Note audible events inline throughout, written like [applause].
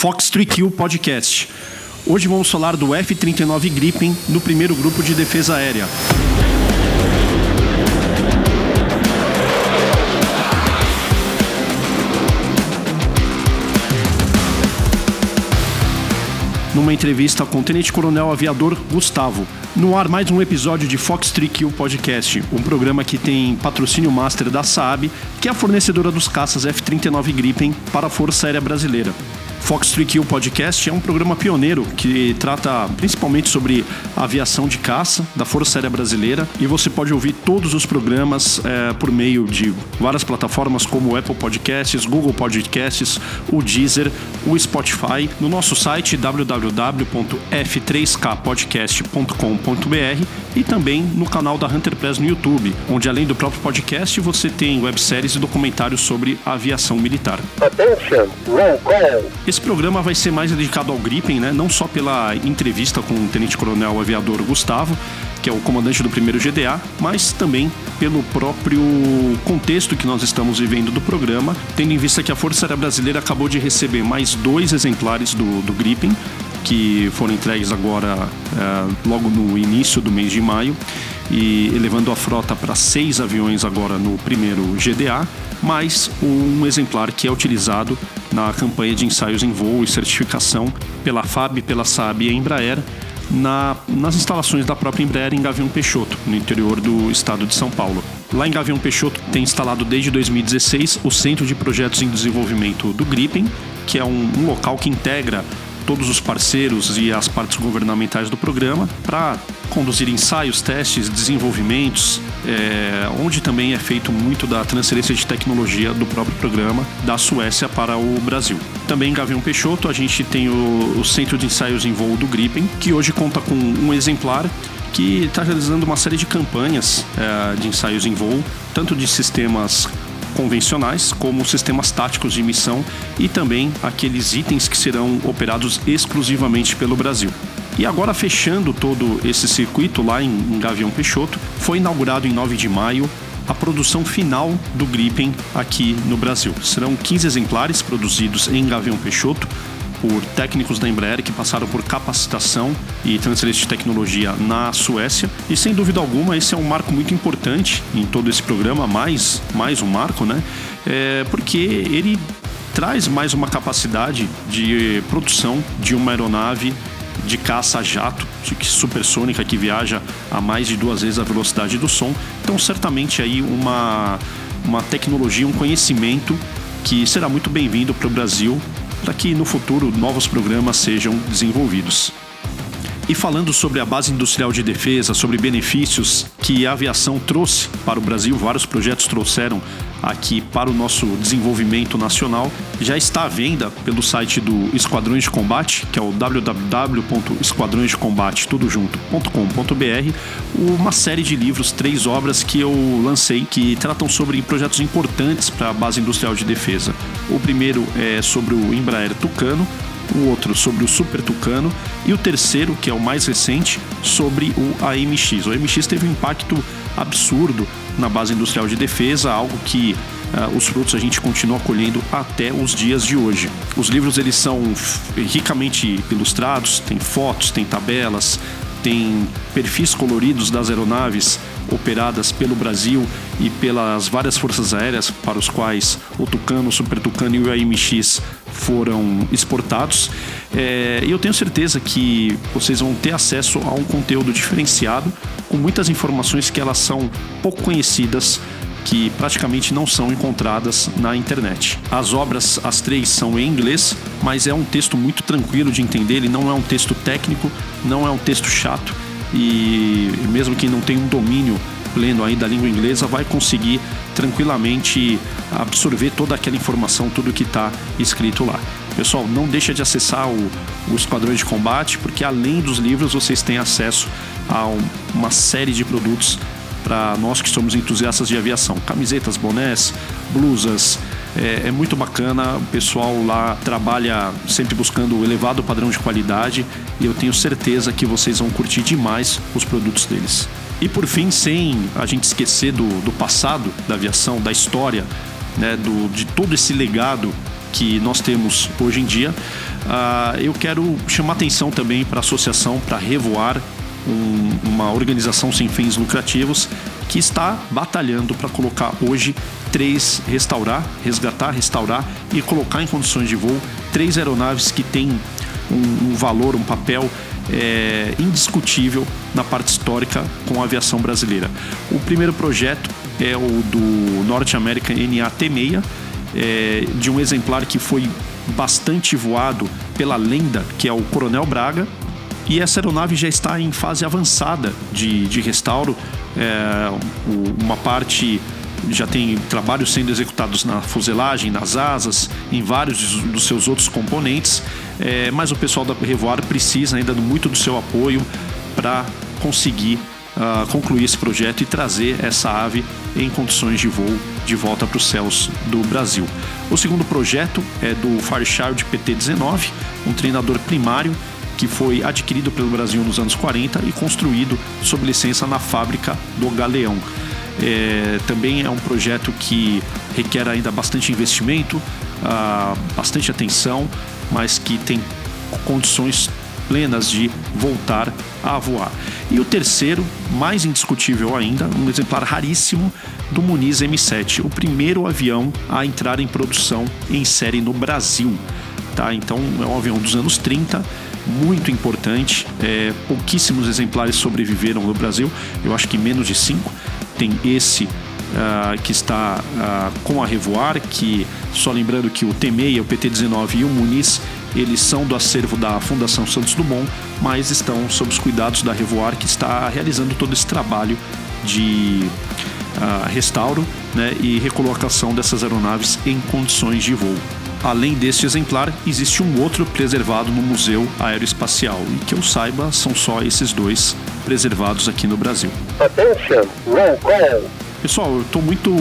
Fox 3Q Podcast. Hoje vamos falar do F-39 Gripen no primeiro grupo de defesa aérea. numa entrevista com o Tenente Coronel Aviador Gustavo. No ar, mais um episódio de Fox 3Q Podcast, um programa que tem patrocínio master da Saab, que é a fornecedora dos caças F-39 Gripen para a Força Aérea Brasileira. Fox 3Q Podcast é um programa pioneiro que trata principalmente sobre aviação de caça da Força Aérea Brasileira e você pode ouvir todos os programas é, por meio de várias plataformas como Apple Podcasts, Google Podcasts, o Deezer, o Spotify, no nosso site www.f3kpodcast.com.br e também no canal da Hunter Press no YouTube, onde além do próprio podcast você tem webséries e documentários sobre aviação militar. Attention, roll call. Esse programa vai ser mais dedicado ao Gripen, né? não só pela entrevista com o Tenente Coronel Aviador Gustavo, que é o comandante do primeiro GDA, mas também pelo próprio contexto que nós estamos vivendo do programa, tendo em vista que a Força Aérea Brasileira acabou de receber mais dois exemplares do, do Gripen, que foram entregues agora é, logo no início do mês de maio, e elevando a frota para seis aviões agora no primeiro GDA, mais um exemplar que é utilizado na campanha de ensaios em voo e certificação pela FAB, pela SAB e Embraer na, nas instalações da própria Embraer em Gavião Peixoto, no interior do estado de São Paulo. Lá em Gavião Peixoto tem instalado desde 2016 o Centro de Projetos em Desenvolvimento do Gripen, que é um, um local que integra todos os parceiros e as partes governamentais do programa para conduzir ensaios, testes, desenvolvimentos, é, onde também é feito muito da transferência de tecnologia do próprio programa da Suécia para o Brasil. Também em Gavião Peixoto a gente tem o, o Centro de Ensaios em Voo do Gripen, que hoje conta com um exemplar que está realizando uma série de campanhas é, de ensaios em voo, tanto de sistemas convencionais, como sistemas táticos de missão e também aqueles itens que serão operados exclusivamente pelo Brasil. E agora, fechando todo esse circuito lá em Gavião Peixoto, foi inaugurado em 9 de maio a produção final do Gripen aqui no Brasil. Serão 15 exemplares produzidos em Gavião Peixoto, por técnicos da Embraer que passaram por capacitação e transferência de tecnologia na Suécia. E sem dúvida alguma, esse é um marco muito importante em todo esse programa, mais, mais um marco, né? É porque ele traz mais uma capacidade de produção de uma aeronave de caça jato, supersônica que viaja a mais de duas vezes a velocidade do som. Então, certamente aí uma, uma tecnologia, um conhecimento que será muito bem-vindo para o Brasil para que no futuro novos programas sejam desenvolvidos. E falando sobre a base industrial de defesa, sobre benefícios que a aviação trouxe para o Brasil, vários projetos trouxeram aqui para o nosso desenvolvimento nacional, já está à venda pelo site do Esquadrões de Combate, que é o www.esquadrõesdecombate.com.br, uma série de livros, três obras que eu lancei que tratam sobre projetos importantes para a base industrial de defesa. O primeiro é sobre o Embraer Tucano, o outro sobre o Super Tucano e o terceiro, que é o mais recente, sobre o AMX. O AMX teve um impacto absurdo na base industrial de defesa, algo que uh, os frutos a gente continua colhendo até os dias de hoje. Os livros eles são ricamente ilustrados, tem fotos, tem tabelas, tem perfis coloridos das aeronaves operadas pelo Brasil e pelas várias forças aéreas para os quais o Tucano, o Super Tucano e o AMX foram exportados. É, e eu tenho certeza que vocês vão ter acesso a um conteúdo diferenciado, com muitas informações que elas são pouco conhecidas que praticamente não são encontradas na internet. As obras, as três, são em inglês, mas é um texto muito tranquilo de entender, ele não é um texto técnico, não é um texto chato e mesmo quem não tem um domínio pleno aí da língua inglesa vai conseguir tranquilamente absorver toda aquela informação, tudo que está escrito lá. Pessoal, não deixa de acessar o, o de Combate, porque além dos livros vocês têm acesso a um, uma série de produtos para nós que somos entusiastas de aviação. Camisetas, bonés, blusas, é, é, muito bacana. O pessoal lá trabalha sempre buscando o elevado padrão de qualidade e eu tenho certeza que vocês vão curtir demais os produtos deles. E por fim, sem a gente esquecer do, do passado da aviação, da história, né, do, de todo esse legado que nós temos hoje em dia, uh, eu quero chamar atenção também para a associação para revoar um, uma organização sem fins lucrativos que está batalhando para colocar hoje três restaurar, resgatar, restaurar e colocar em condições de voo três aeronaves que têm um, um valor, um papel é, indiscutível na parte histórica com a aviação brasileira. O primeiro projeto é o do Norte American NAT-6, é, de um exemplar que foi bastante voado pela lenda, que é o Coronel Braga, e essa aeronave já está em fase avançada de, de restauro. É, uma parte já tem trabalhos sendo executados na fuselagem, nas asas, em vários dos seus outros componentes, é, mas o pessoal da Revoar precisa ainda muito do seu apoio para conseguir uh, concluir esse projeto e trazer essa ave em condições de voo de volta para os céus do Brasil. O segundo projeto é do Fairchild PT-19, um treinador primário que foi adquirido pelo Brasil nos anos 40 e construído sob licença na fábrica do Galeão. É, também é um projeto que requer ainda bastante investimento, ah, bastante atenção, mas que tem condições plenas de voltar a voar. E o terceiro, mais indiscutível ainda, um exemplar raríssimo do Muniz M7, o primeiro avião a entrar em produção em série no Brasil. Tá? Então é um avião dos anos 30 muito importante. É, pouquíssimos exemplares sobreviveram no Brasil, eu acho que menos de cinco. Tem esse uh, que está uh, com a Revoar, que só lembrando que o T6, o PT-19 e o Muniz eles são do acervo da Fundação Santos Dumont, mas estão sob os cuidados da Revoar, que está realizando todo esse trabalho de uh, restauro né, e recolocação dessas aeronaves em condições de voo. Além deste exemplar, existe um outro preservado no Museu Aeroespacial e que eu saiba são só esses dois preservados aqui no Brasil. Attention, roll call. Pessoal, eu estou muito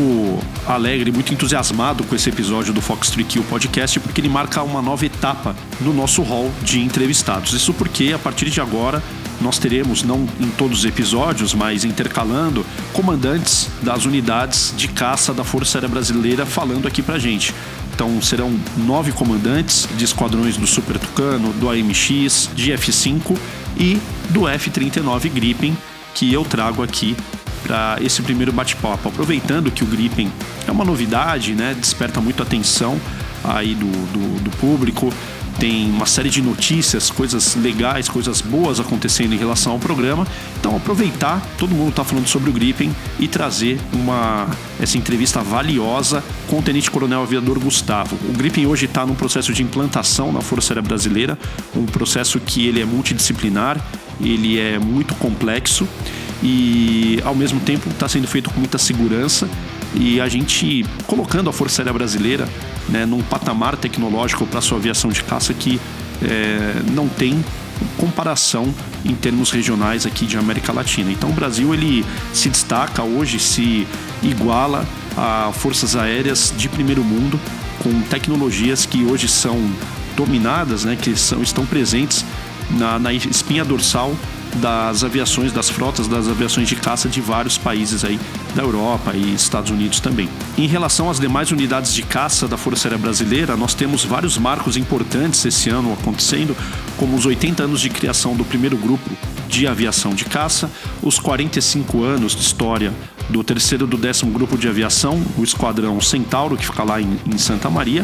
alegre, muito entusiasmado com esse episódio do Fox 3 Kill Podcast porque ele marca uma nova etapa no nosso hall de entrevistados. Isso porque a partir de agora nós teremos, não em todos os episódios, mas intercalando, comandantes das unidades de caça da Força Aérea Brasileira falando aqui pra gente. Então serão nove comandantes de esquadrões do Super Tucano, do AMX, de F5 e do F-39 Gripen que eu trago aqui para esse primeiro bate-papo. Aproveitando que o Gripen é uma novidade, né? Desperta muito atenção aí do, do, do público tem uma série de notícias, coisas legais, coisas boas acontecendo em relação ao programa. Então aproveitar, todo mundo está falando sobre o Gripen e trazer uma essa entrevista valiosa com o Tenente Coronel Aviador Gustavo. O Gripen hoje está num processo de implantação na Força Aérea Brasileira, um processo que ele é multidisciplinar, ele é muito complexo e ao mesmo tempo está sendo feito com muita segurança e a gente colocando a Força Aérea Brasileira né, num patamar tecnológico para sua aviação de caça que é, não tem comparação em termos regionais aqui de América Latina. Então o Brasil ele se destaca hoje, se iguala a forças aéreas de primeiro mundo com tecnologias que hoje são dominadas, né, que são, estão presentes na, na espinha dorsal das aviações, das frotas das aviações de caça de vários países aí da Europa e Estados Unidos também. Em relação às demais unidades de caça da Força Aérea Brasileira, nós temos vários marcos importantes esse ano acontecendo, como os 80 anos de criação do primeiro grupo de aviação de caça, os 45 anos de história do terceiro do décimo grupo de aviação, o Esquadrão Centauro, que fica lá em, em Santa Maria,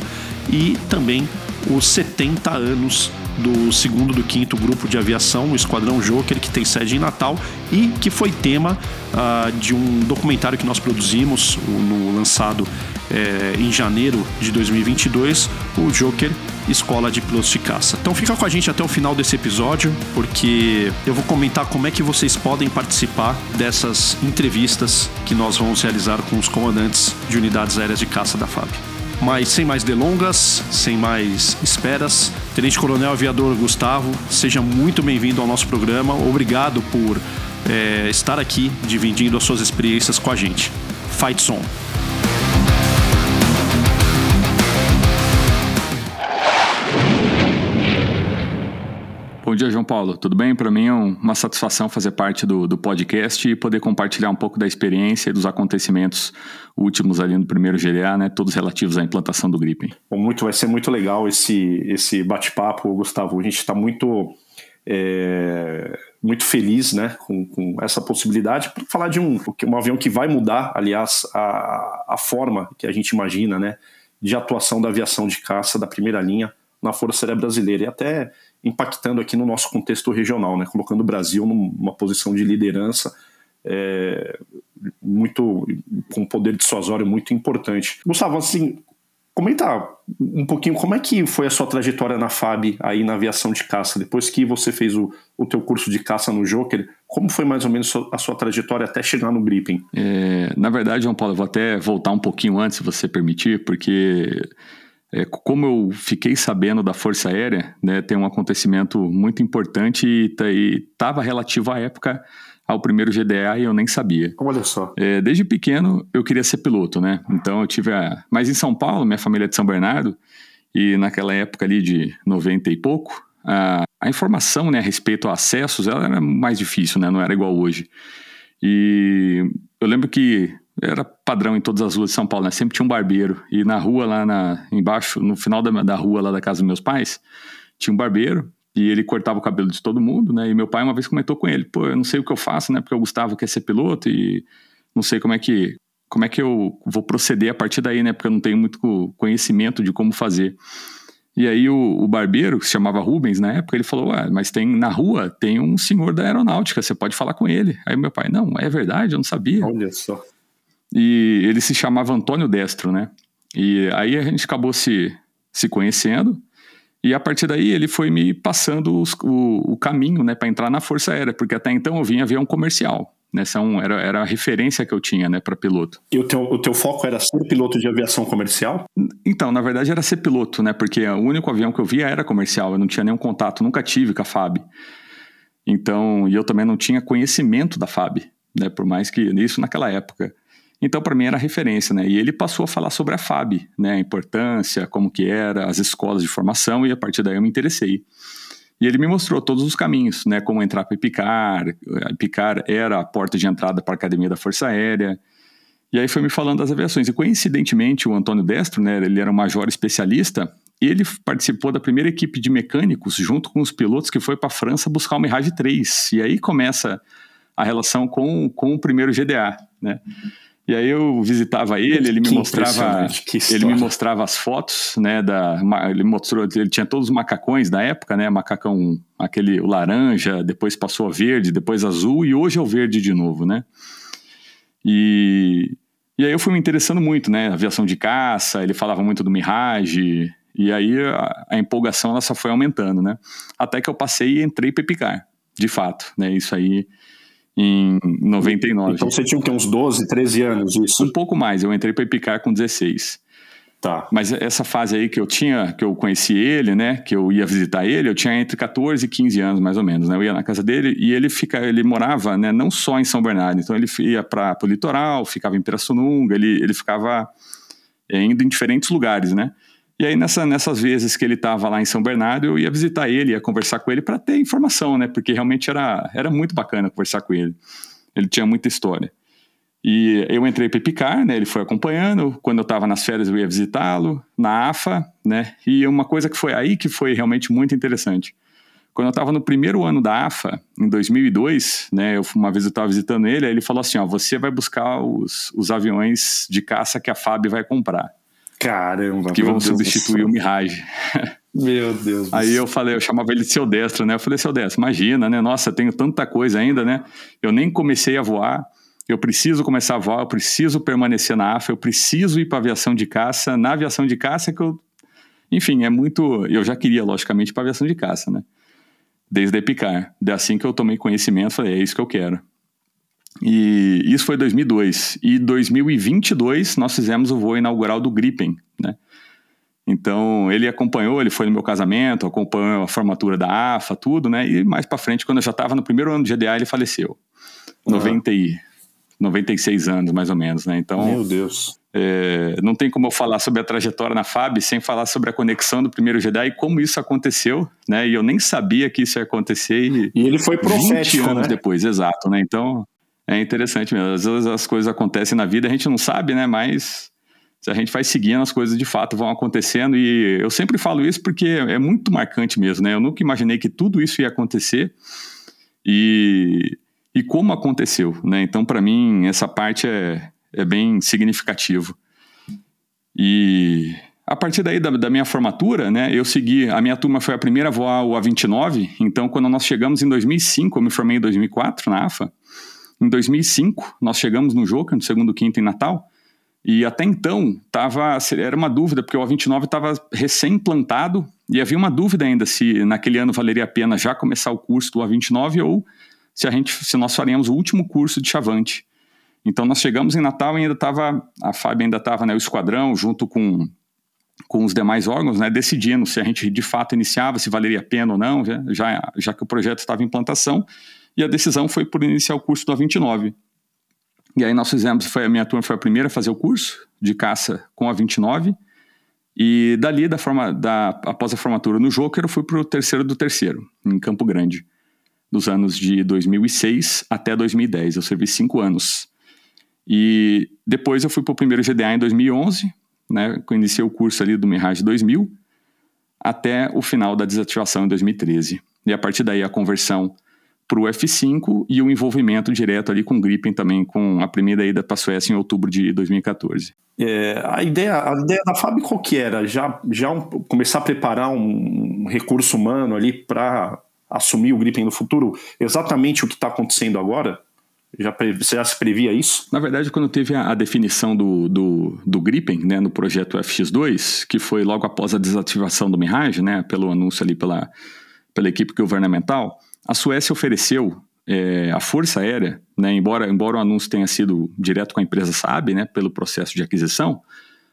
e também os 70 anos do segundo do quinto grupo de aviação, o Esquadrão Joker, que tem sede em Natal e que foi tema uh, de um documentário que nós produzimos, no lançado é, em janeiro de 2022, o Joker Escola de Pilotos de Caça. Então fica com a gente até o final desse episódio, porque eu vou comentar como é que vocês podem participar dessas entrevistas que nós vamos realizar com os comandantes de unidades aéreas de caça da FAB. Mas sem mais delongas, sem mais esperas, Tenente Coronel Aviador Gustavo, seja muito bem-vindo ao nosso programa. Obrigado por é, estar aqui dividindo as suas experiências com a gente. Fight Song. Bom dia, João Paulo. Tudo bem? Para mim é uma satisfação fazer parte do, do podcast e poder compartilhar um pouco da experiência e dos acontecimentos últimos ali no primeiro GDA, né? Todos relativos à implantação do Gripen. Bom, muito, vai ser muito legal esse, esse bate-papo, Gustavo. A gente está muito. É, muito feliz né, com, com essa possibilidade para falar de um, um avião que vai mudar, aliás, a, a forma que a gente imagina né, de atuação da aviação de caça da primeira linha na Força Aérea Brasileira e até impactando aqui no nosso contexto regional, né, colocando o Brasil numa posição de liderança é, muito com poder dissuasório muito importante. Gustavo, assim, comenta um pouquinho como é que foi a sua trajetória na FAB aí na aviação de caça, depois que você fez o, o teu curso de caça no Joker, como foi mais ou menos a sua trajetória até chegar no Gripen? É, na verdade, João Paulo, eu vou até voltar um pouquinho antes, se você permitir, porque é, como eu fiquei sabendo da Força Aérea, né, tem um acontecimento muito importante e estava relativo à época ao primeiro GDA e eu nem sabia. Olha só. É, desde pequeno eu queria ser piloto, né? Então eu tive a. Mas em São Paulo, minha família é de São Bernardo, e naquela época ali de 90 e pouco, a, a informação né, a respeito a acessos ela era mais difícil, né? Não era igual hoje. E eu lembro que era padrão em todas as ruas de São Paulo, né? Sempre tinha um barbeiro. E na rua lá na, embaixo, no final da, da rua lá da casa dos meus pais, tinha um barbeiro e ele cortava o cabelo de todo mundo, né? E meu pai uma vez comentou com ele, pô, eu não sei o que eu faço, né? Porque o Gustavo quer ser piloto e não sei como é que como é que eu vou proceder a partir daí, né? Porque eu não tenho muito conhecimento de como fazer. E aí o, o, barbeiro, que se chamava Rubens na época, ele falou, ah, mas tem na rua tem um senhor da aeronáutica, você pode falar com ele. Aí meu pai, não, é verdade, eu não sabia. Olha só. E ele se chamava Antônio Destro, né? E aí a gente acabou se, se conhecendo. E a partir daí ele foi me passando os, o, o, caminho né, para entrar na Força Aérea, porque até então eu vinha avião comercial. Né, são, era, era a referência que eu tinha né, para piloto. E o teu, o teu foco era ser piloto de aviação comercial? Então, na verdade era ser piloto, né? Porque o único avião que eu via era comercial, eu não tinha nenhum contato, nunca tive com a FAB. Então, e eu também não tinha conhecimento da FAB, né? Por mais que isso naquela época. Então, para mim, era referência, né? E ele passou a falar sobre a FAB, né? A importância, como que era, as escolas de formação, e a partir daí eu me interessei. E ele me mostrou todos os caminhos, né? Como entrar para Picar. Picar era a porta de entrada para a Academia da Força Aérea. E aí foi me falando das aviações. E coincidentemente, o Antônio Destro, né? Ele era um major especialista. Ele participou da primeira equipe de mecânicos, junto com os pilotos que foi para a França buscar o Mirage 3. E aí começa a relação com, com o primeiro GDA, né? Uhum. E aí eu visitava ele, ele me que mostrava, ele me mostrava as fotos, né, da, ele mostrou, ele tinha todos os macacões da época, né, macacão, aquele laranja, depois passou a verde, depois azul e hoje é o verde de novo, né? E, e aí eu fui me interessando muito, né, aviação de caça, ele falava muito do Mirage, e aí a, a empolgação ela só foi aumentando, né? Até que eu passei e entrei para picar, de fato, né? Isso aí em 99. Então você tinha que uns 12, 13 anos, isso? Um pouco mais, eu entrei para Epicar com 16. Tá. Mas essa fase aí que eu tinha, que eu conheci ele, né, que eu ia visitar ele, eu tinha entre 14 e 15 anos mais ou menos, né? Eu ia na casa dele e ele fica, ele morava, né, não só em São Bernardo, então ele ia para o litoral, ficava em Pirassununga, ele ele ficava é, indo em diferentes lugares, né? E aí, nessa, nessas vezes que ele estava lá em São Bernardo, eu ia visitar ele, ia conversar com ele para ter informação, né? Porque realmente era, era muito bacana conversar com ele. Ele tinha muita história. E eu entrei para Picar, né? Ele foi acompanhando. Quando eu estava nas férias, eu ia visitá-lo, na AFA, né? E uma coisa que foi aí que foi realmente muito interessante. Quando eu estava no primeiro ano da AFA, em 2002, né? Eu, uma vez eu estava visitando ele, aí ele falou assim: ó, você vai buscar os, os aviões de caça que a FAB vai comprar. Caramba, que vão Deus substituir o Mirage. Meu Deus. Aí eu falei, eu chamava ele de seu destro, né? Eu falei, seu destro, imagina, né? Nossa, tenho tanta coisa ainda, né? Eu nem comecei a voar. Eu preciso começar a voar, eu preciso permanecer na AFA, eu preciso ir para aviação de caça. Na aviação de caça que eu. Enfim, é muito. Eu já queria, logicamente, para aviação de caça, né? Desde a Epicar. É assim que eu tomei conhecimento, falei, é isso que eu quero. E isso foi 2002. E 2022 nós fizemos o voo inaugural do Gripen, né? Então ele acompanhou, ele foi no meu casamento, acompanhou a formatura da AFA, tudo, né? E mais para frente, quando eu já estava no primeiro ano de GDA, ele faleceu. Uhum. 90 e, 96 anos, mais ou menos, né? Então, meu Deus. É, não tem como eu falar sobre a trajetória na FAB sem falar sobre a conexão do primeiro Jedi e como isso aconteceu, né? E eu nem sabia que isso ia acontecer. E, e ele foi profético, 20 anos né? depois, exato, né? Então é interessante mesmo. Às vezes as coisas acontecem na vida, a gente não sabe, né? Mas se a gente vai seguindo, as coisas de fato vão acontecendo. E eu sempre falo isso porque é muito marcante mesmo, né? Eu nunca imaginei que tudo isso ia acontecer. E, e como aconteceu, né? Então, para mim, essa parte é, é bem significativo. E a partir daí da, da, minha formatura, né, eu segui, a minha turma foi a primeira a voar o A29, então quando nós chegamos em 2005, eu me formei em 2004 na AFA, em 2005 nós chegamos no Joca, no segundo quinto em Natal, e até então tava, era uma dúvida, porque o A29 estava recém-implantado e havia uma dúvida ainda se naquele ano valeria a pena já começar o curso do A29 ou se a gente, se nós faríamos o último curso de Chavante. Então nós chegamos em Natal e ainda estava, a FAB ainda estava, né, o esquadrão, junto com, com os demais órgãos, né, decidindo se a gente de fato iniciava, se valeria a pena ou não, já, já que o projeto estava em implantação, e a decisão foi por iniciar o curso do A29. E aí nós fizemos, foi, a minha turma foi a primeira a fazer o curso de caça com a 29, e dali, da forma, da, após a formatura no Joker, eu fui para o terceiro do terceiro, em Campo Grande, dos anos de 2006 até 2010. Eu servi cinco anos. E depois eu fui para o primeiro GDA em 2011, né, iniciei o curso ali do Mirage 2000, até o final da desativação em 2013. E a partir daí a conversão para o F5 e o envolvimento direto ali com o Gripen também, com a primeira ida para a Suécia em outubro de 2014. É, a, ideia, a ideia da FAB qual que era? Já, já um, começar a preparar um recurso humano ali para assumir o Gripen no futuro? Exatamente o que está acontecendo agora? Já, você já se previa isso? Na verdade, quando teve a, a definição do, do, do, Gripen, né, no projeto FX2, que foi logo após a desativação do Mirage, né, pelo anúncio ali pela, pela equipe governamental, a Suécia ofereceu é, a Força Aérea, né, embora, embora o anúncio tenha sido direto com a empresa Saab, né, pelo processo de aquisição,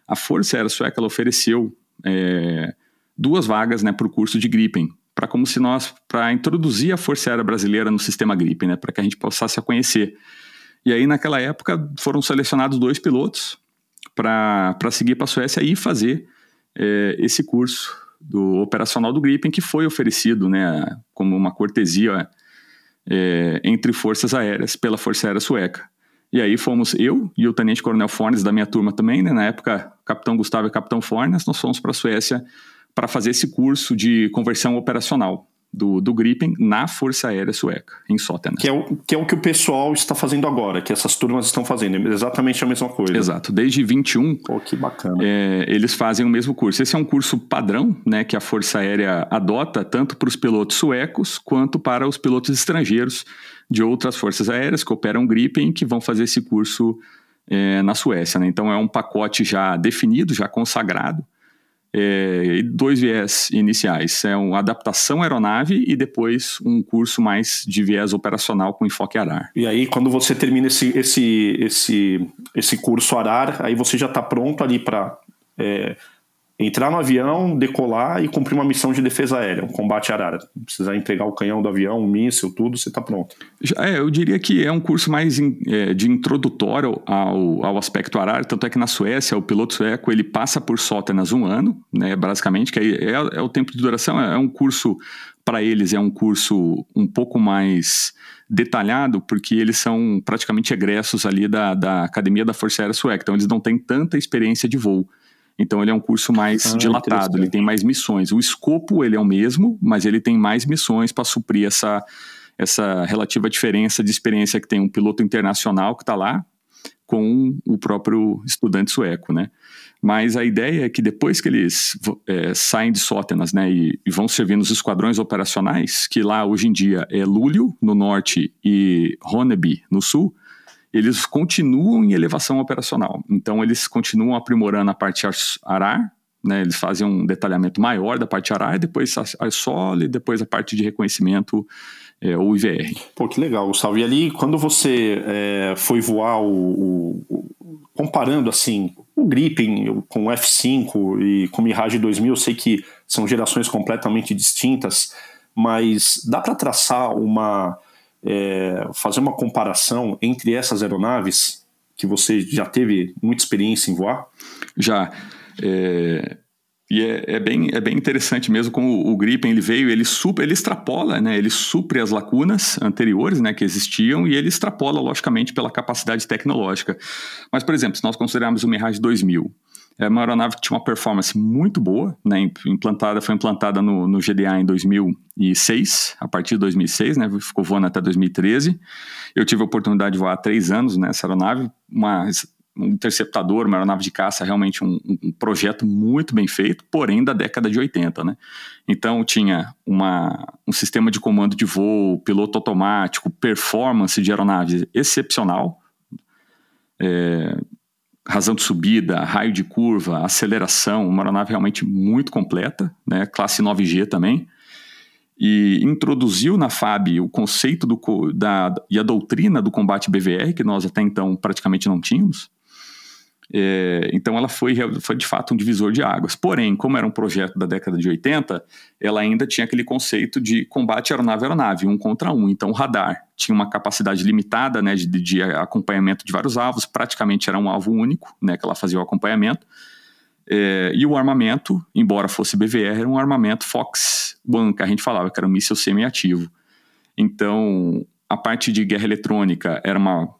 a Força Aérea Sueca ela ofereceu é, duas vagas né, para o curso de Gripen, para como se nós para introduzir a Força Aérea Brasileira no sistema Gripen, né, para que a gente passasse a conhecer. E aí naquela época foram selecionados dois pilotos para seguir para a Suécia e fazer é, esse curso do operacional do Gripen que foi oferecido, né, como uma cortesia é, entre forças aéreas pela Força Aérea Sueca. E aí fomos eu e o Tenente Coronel Fornes da minha turma também, né, na época Capitão Gustavo e Capitão Fornes, nós fomos para a Suécia para fazer esse curso de conversão operacional do, do Gripen na Força Aérea Sueca, em Sotena. Que é, o, que é o que o pessoal está fazendo agora, que essas turmas estão fazendo, é exatamente a mesma coisa. Exato, desde 21, Pô, que bacana. É, eles fazem o mesmo curso. Esse é um curso padrão, né, que a Força Aérea adota tanto para os pilotos suecos quanto para os pilotos estrangeiros de outras forças aéreas que operam Gripen que vão fazer esse curso é, na Suécia. Né? Então é um pacote já definido, já consagrado, é, dois viés iniciais. É uma adaptação aeronave e depois um curso mais de viés operacional com enfoque arar. E aí, quando você termina esse, esse, esse, esse curso arar, aí você já está pronto ali para é, entrar no avião, decolar e cumprir uma missão de defesa aérea, um combate arara. Precisar entregar o canhão do avião, um míssil, tudo, você está pronto. É, eu diria que é um curso mais in, é, de introdutório ao, ao aspecto arara, tanto é que na Suécia, o piloto sueco, ele passa por sótenas um ano, né, basicamente, que é, é, é o tempo de duração, é, é um curso, para eles, é um curso um pouco mais detalhado, porque eles são praticamente egressos ali da, da Academia da Força Aérea Sueca, então eles não têm tanta experiência de voo. Então ele é um curso mais ah, dilatado, ele tem mais missões. O escopo ele é o mesmo, mas ele tem mais missões para suprir essa, essa relativa diferença de experiência que tem um piloto internacional que está lá com o próprio estudante sueco, né? Mas a ideia é que depois que eles é, saem de Sótenas, né, e, e, vão servir nos esquadrões operacionais, que lá hoje em dia é Lúlio no norte e Ronneby no sul, eles continuam em elevação operacional. Então, eles continuam aprimorando a parte arar, né, eles fazem um detalhamento maior da parte arar, depois a solo e depois a parte de reconhecimento é, ou IVR. Pô, que legal, Gustavo. E ali, quando você é, foi voar o, o, comparando assim o Gripen com o F5 e com o Mirage 2000, eu sei que são gerações completamente distintas, mas dá para traçar uma é, fazer uma comparação entre essas aeronaves que você já teve muita experiência em voar? Já. É, e é, é, bem, é bem interessante mesmo como o, Gripen ele veio, ele, super, ele extrapola, né, ele supre as lacunas anteriores né, que existiam e ele extrapola, logicamente, pela capacidade tecnológica. Mas, por exemplo, se nós considerarmos o Mirage 2000, é uma aeronave que tinha uma performance muito boa, né, implantada, foi implantada no, no GDA em 2006, a partir de 2006, né, ficou voando até 2013. Eu tive a oportunidade de voar há três anos nessa aeronave, uma um interceptador, uma aeronave de caça, realmente um, um, projeto muito bem feito, porém da década de 80, né? Então tinha uma, um sistema de comando de voo, piloto automático, performance de aeronave excepcional, é, razão de subida, raio de curva, aceleração, uma aeronave realmente muito completa, né? Classe 9G também. E introduziu na FAB o conceito do, da, e a doutrina do combate BVR, que nós até então praticamente não tínhamos. É, então ela foi, foi de fato um divisor de águas. Porém, como era um projeto da década de 80, ela ainda tinha aquele conceito de combate aeronave-aeronave, um contra um. Então o radar tinha uma capacidade limitada né, de, de acompanhamento de vários alvos, praticamente era um alvo único né, que ela fazia o acompanhamento. É, e o armamento, embora fosse BVR, era um armamento Fox One, que a gente falava, que era um míssil semi-ativo. Então, a parte de guerra eletrônica era uma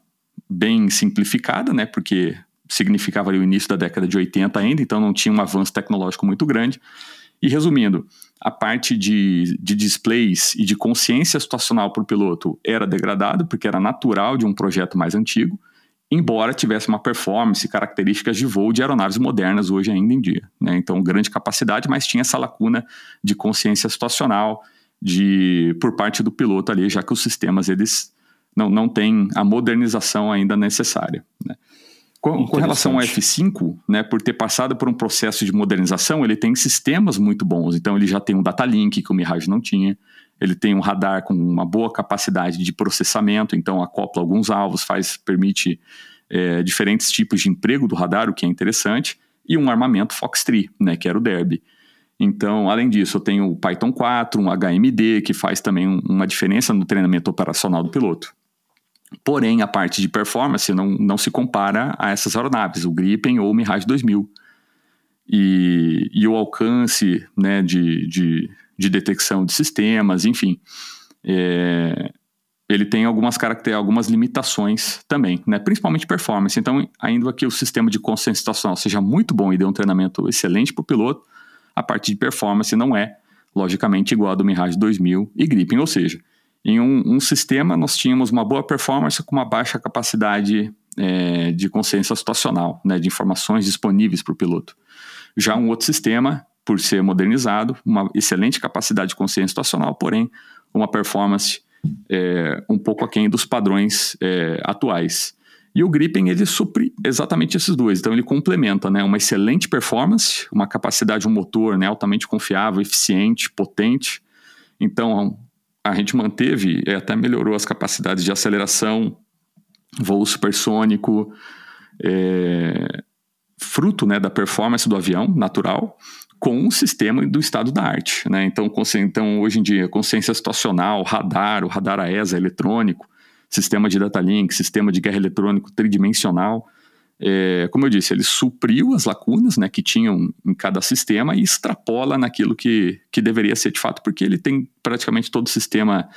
bem simplificada, né, porque significava o início da década de 80 ainda, então não tinha um avanço tecnológico muito grande. E resumindo, a parte de, de displays e de consciência situacional para o piloto era degradado, porque era natural de um projeto mais antigo, embora tivesse uma performance e características de voo de aeronaves modernas hoje ainda em dia. Né? Então, grande capacidade, mas tinha essa lacuna de consciência situacional de, por parte do piloto ali, já que os sistemas eles não, não têm a modernização ainda necessária. Né? Com, com, relação ao F5, né, por ter passado por um processo de modernização, ele tem sistemas muito bons. Então, ele já tem um data link que o Mirage não tinha. Ele tem um radar com uma boa capacidade de processamento, então acopla alguns alvos, faz, permite é, diferentes tipos de emprego do radar, o que é interessante, e um armamento Fox-3, né, que era o Derby. Então, além disso, eu tenho o Python 4, um HMD, que faz também uma diferença no treinamento operacional do piloto. Porém, a parte de performance não, não se compara a essas aeronaves, o Gripen ou o Mirage 2000. E, e o alcance né, de, de, de, detecção de sistemas, enfim, é, ele tem algumas características, algumas limitações também, né, principalmente performance. Então, ainda que o sistema de consciência situacional seja muito bom e dê um treinamento excelente para o piloto, a parte de performance não é, logicamente, igual a do Mirage 2000 e Gripen, ou seja, em um, um, sistema, nós tínhamos uma boa performance com uma baixa capacidade é, de consciência situacional, né, de informações disponíveis para o piloto. Já um outro sistema, por ser modernizado, uma excelente capacidade de consciência situacional, porém, uma performance é, um pouco aquém dos padrões é, atuais. E o Gripen ele supre exatamente esses dois. Então ele complementa, né, uma excelente performance, uma capacidade, um motor, né, altamente confiável, eficiente, potente. Então a gente manteve e até melhorou as capacidades de aceleração, voo supersônico, é, fruto né, da performance do avião natural, com um sistema do estado da arte. Né? Então, então, hoje em dia, consciência situacional, radar, o radar AESA eletrônico, sistema de data link, sistema de guerra eletrônico tridimensional, é, como eu disse, ele supriu as lacunas né, que tinham em cada sistema e extrapola naquilo que, que deveria ser de fato, porque ele tem praticamente todo o sistema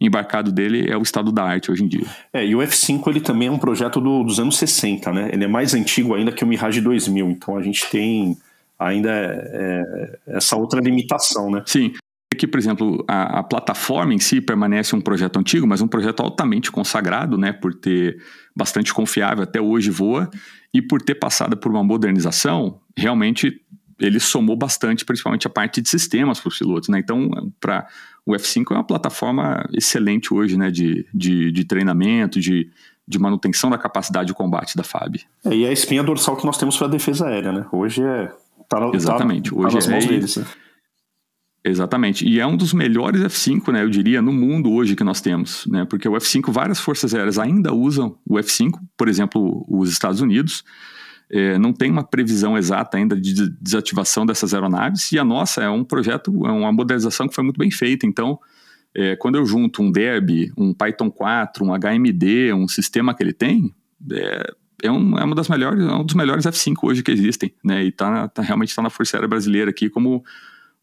embarcado dele é o estado da arte hoje em dia. É, e o F5 ele também é um projeto do, dos anos 60, né? Ele é mais antigo ainda que o Mirage 2000, então a gente tem ainda é, é, essa outra limitação, né? Sim que, por exemplo, a, a, plataforma em si permanece um projeto antigo, mas um projeto altamente consagrado, né, por ter bastante confiável, até hoje voa, e por ter passado por uma modernização, realmente ele somou bastante, principalmente a parte de sistemas para os pilotos, né? Então, para o F5 é uma plataforma excelente hoje, né, de, de, de treinamento, de, de manutenção da capacidade de combate da FAB. É, e a espinha dorsal que nós temos para a defesa aérea, né? Hoje é tá, Exatamente, tá, hoje tá é, deles, né? Exatamente. E é um dos melhores F5, né, eu diria, no mundo hoje que nós temos, né? Porque o F5, várias forças aéreas ainda usam o F5, por exemplo, os Estados Unidos. É, não tem uma previsão exata ainda de desativação dessas aeronaves, e a nossa é um projeto, é uma modernização que foi muito bem feita. Então, é, quando eu junto um Derby, um Python 4, um HMD, um sistema que ele tem, é, é, um, é uma das melhores, é um dos melhores F5 hoje que existem, né? E tá, tá realmente está na Força Aérea Brasileira aqui como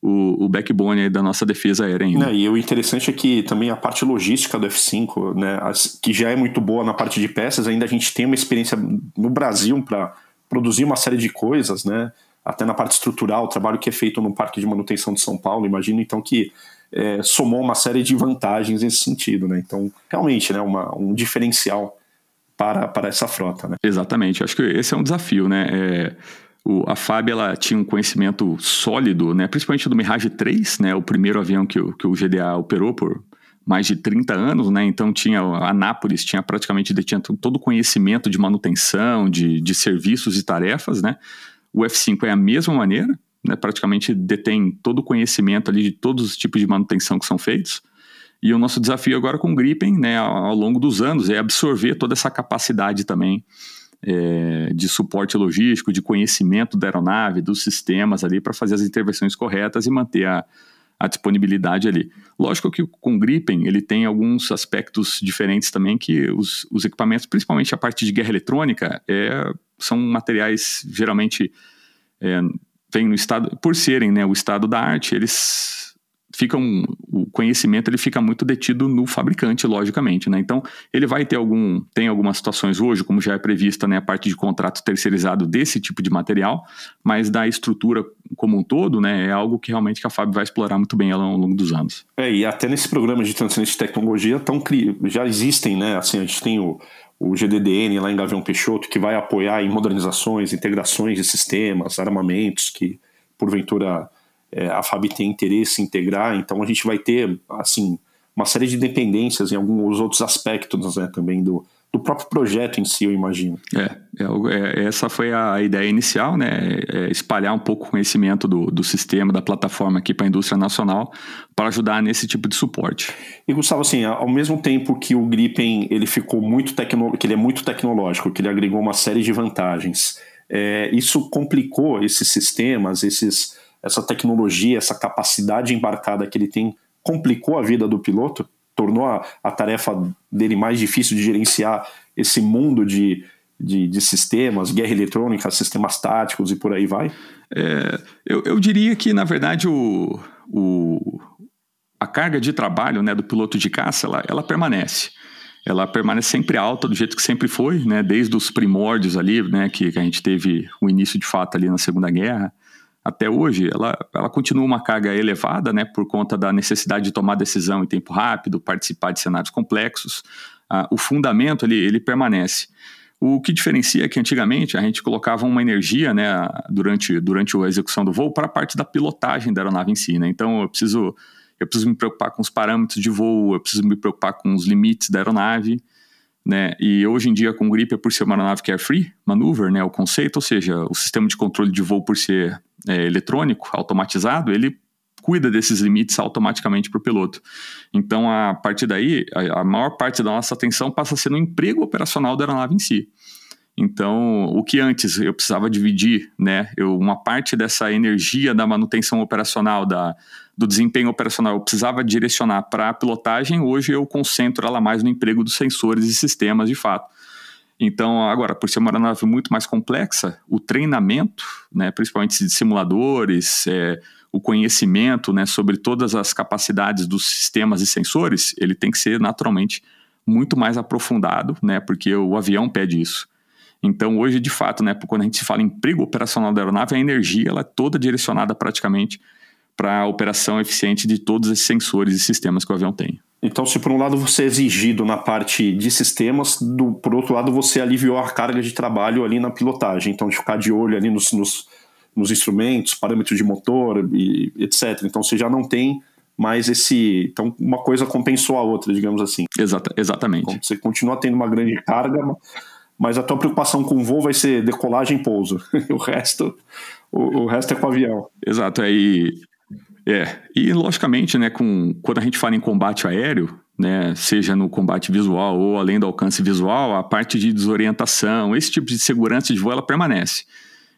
o, o backbone da nossa defesa aérea ainda. É, e o interessante é que também a parte logística do F5, né, que já é muito boa na parte de peças, ainda a gente tem uma experiência no Brasil para produzir uma série de coisas, né? Até na parte estrutural, o trabalho que é feito no Parque de Manutenção de São Paulo, imagino então que é, somou uma série de vantagens nesse sentido, né? Então, realmente, né, uma, um diferencial para, para essa frota, né? Exatamente, acho que esse é um desafio, né? É, o, a FAB ela tinha um conhecimento sólido, né? principalmente do Mirage 3, né? o primeiro avião que, o, que o GDA operou por mais de 30 anos, né? Então tinha a Anápolis tinha praticamente detinha todo o conhecimento de manutenção, de, de serviços e tarefas, né? O F5 é a mesma maneira, né? Praticamente detém todo o conhecimento ali de todos os tipos de manutenção que são feitos. E o nosso desafio agora com o Gripen, né, ao longo dos anos, é absorver toda essa capacidade também é, de suporte logístico, de conhecimento da aeronave, dos sistemas ali, para fazer as intervenções corretas e manter a, a disponibilidade ali. Lógico que com o Gripen ele tem alguns aspectos diferentes também que os, os equipamentos, principalmente a parte de guerra eletrônica, é, são materiais geralmente é, vem no estado, por serem né, o estado da arte, eles ficam o conhecimento ele fica muito detido no fabricante, logicamente, né? Então, ele vai ter algum tem algumas situações hoje, como já é prevista, né, a parte de contrato terceirizado desse tipo de material, mas da estrutura como um todo, né, é algo que realmente que a Fábio vai explorar muito bem ao longo dos anos. É, e até nesse programa de transferência de tecnologia tão já existem, né? Assim, a gente tem o o GDDN lá em Gavião Peixoto, que vai apoiar em modernizações, integrações de sistemas, armamentos que, porventura, é, a FAB tem interesse em integrar, então a gente vai ter assim uma série de dependências em alguns outros aspectos né, também do, do próprio projeto em si, eu imagino. É, é, é essa foi a ideia inicial, né? É espalhar um pouco o conhecimento do, do sistema, da plataforma aqui para a indústria nacional, para ajudar nesse tipo de suporte. E Gustavo, assim, ao mesmo tempo que o Gripen ele ficou muito tecno, que ele é muito tecnológico, que ele agregou uma série de vantagens, é, isso complicou esses sistemas, esses essa tecnologia, essa capacidade embarcada que ele tem, complicou a vida do piloto, tornou a, a tarefa dele mais difícil de gerenciar esse mundo de, de, de sistemas, guerra eletrônica, sistemas táticos e por aí vai? É, eu, eu diria que, na verdade, o, o, a carga de trabalho né, do piloto de caça ela, ela permanece ela permanece sempre alta, do jeito que sempre foi, né? Desde os primórdios ali, né? Que, que, a gente teve o início de fato ali na Segunda Guerra até hoje, ela, ela continua uma carga elevada, né, por conta da necessidade de tomar decisão em tempo rápido, participar de cenários complexos. Ah, o fundamento ele, ele permanece. O que diferencia é que antigamente a gente colocava uma energia né, durante, durante a execução do voo para a parte da pilotagem da aeronave em si. Né? Então eu preciso, eu preciso me preocupar com os parâmetros de voo, eu preciso me preocupar com os limites da aeronave. Né? E hoje em dia, com o Grip, é por ser uma aeronave que é free maneuver, né? o conceito, ou seja, o sistema de controle de voo, por ser é, eletrônico, automatizado, ele cuida desses limites automaticamente para o piloto. Então, a partir daí, a, a, maior parte da nossa atenção passa a ser no emprego operacional da aeronave em si. Então, o que antes eu precisava dividir, né, eu, uma parte dessa energia da manutenção operacional, da, do desempenho operacional, eu precisava direcionar para a pilotagem, hoje eu concentro ela mais no emprego dos sensores e sistemas de fato. Então, agora, por ser uma aeronave muito mais complexa, o treinamento, né, principalmente de simuladores, é, o conhecimento né, sobre todas as capacidades dos sistemas e sensores, ele tem que ser naturalmente muito mais aprofundado, né, porque o avião pede isso. Então, hoje, de fato, né, quando a gente fala em emprego operacional da aeronave, a energia ela é toda direcionada praticamente para a operação eficiente de todos esses sensores e sistemas que o avião tem. Então, se por um lado você é exigido na parte de sistemas, do, por outro lado você aliviou a carga de trabalho ali na pilotagem. Então, de ficar de olho ali nos, nos, nos instrumentos, parâmetros de motor e etc. Então, você já não tem mais esse. Então, uma coisa compensou a outra, digamos assim. Exata, exatamente. Então, você continua tendo uma grande carga, mas a tua preocupação com o voo vai ser decolagem e pouso. [laughs] o resto, o, o resto é com o avião. Exato. Aí é, e logicamente, né, com, quando a gente fala em combate aéreo, né, seja no combate visual ou além do alcance visual, a parte de desorientação, esse tipo de segurança de voo, ela permanece.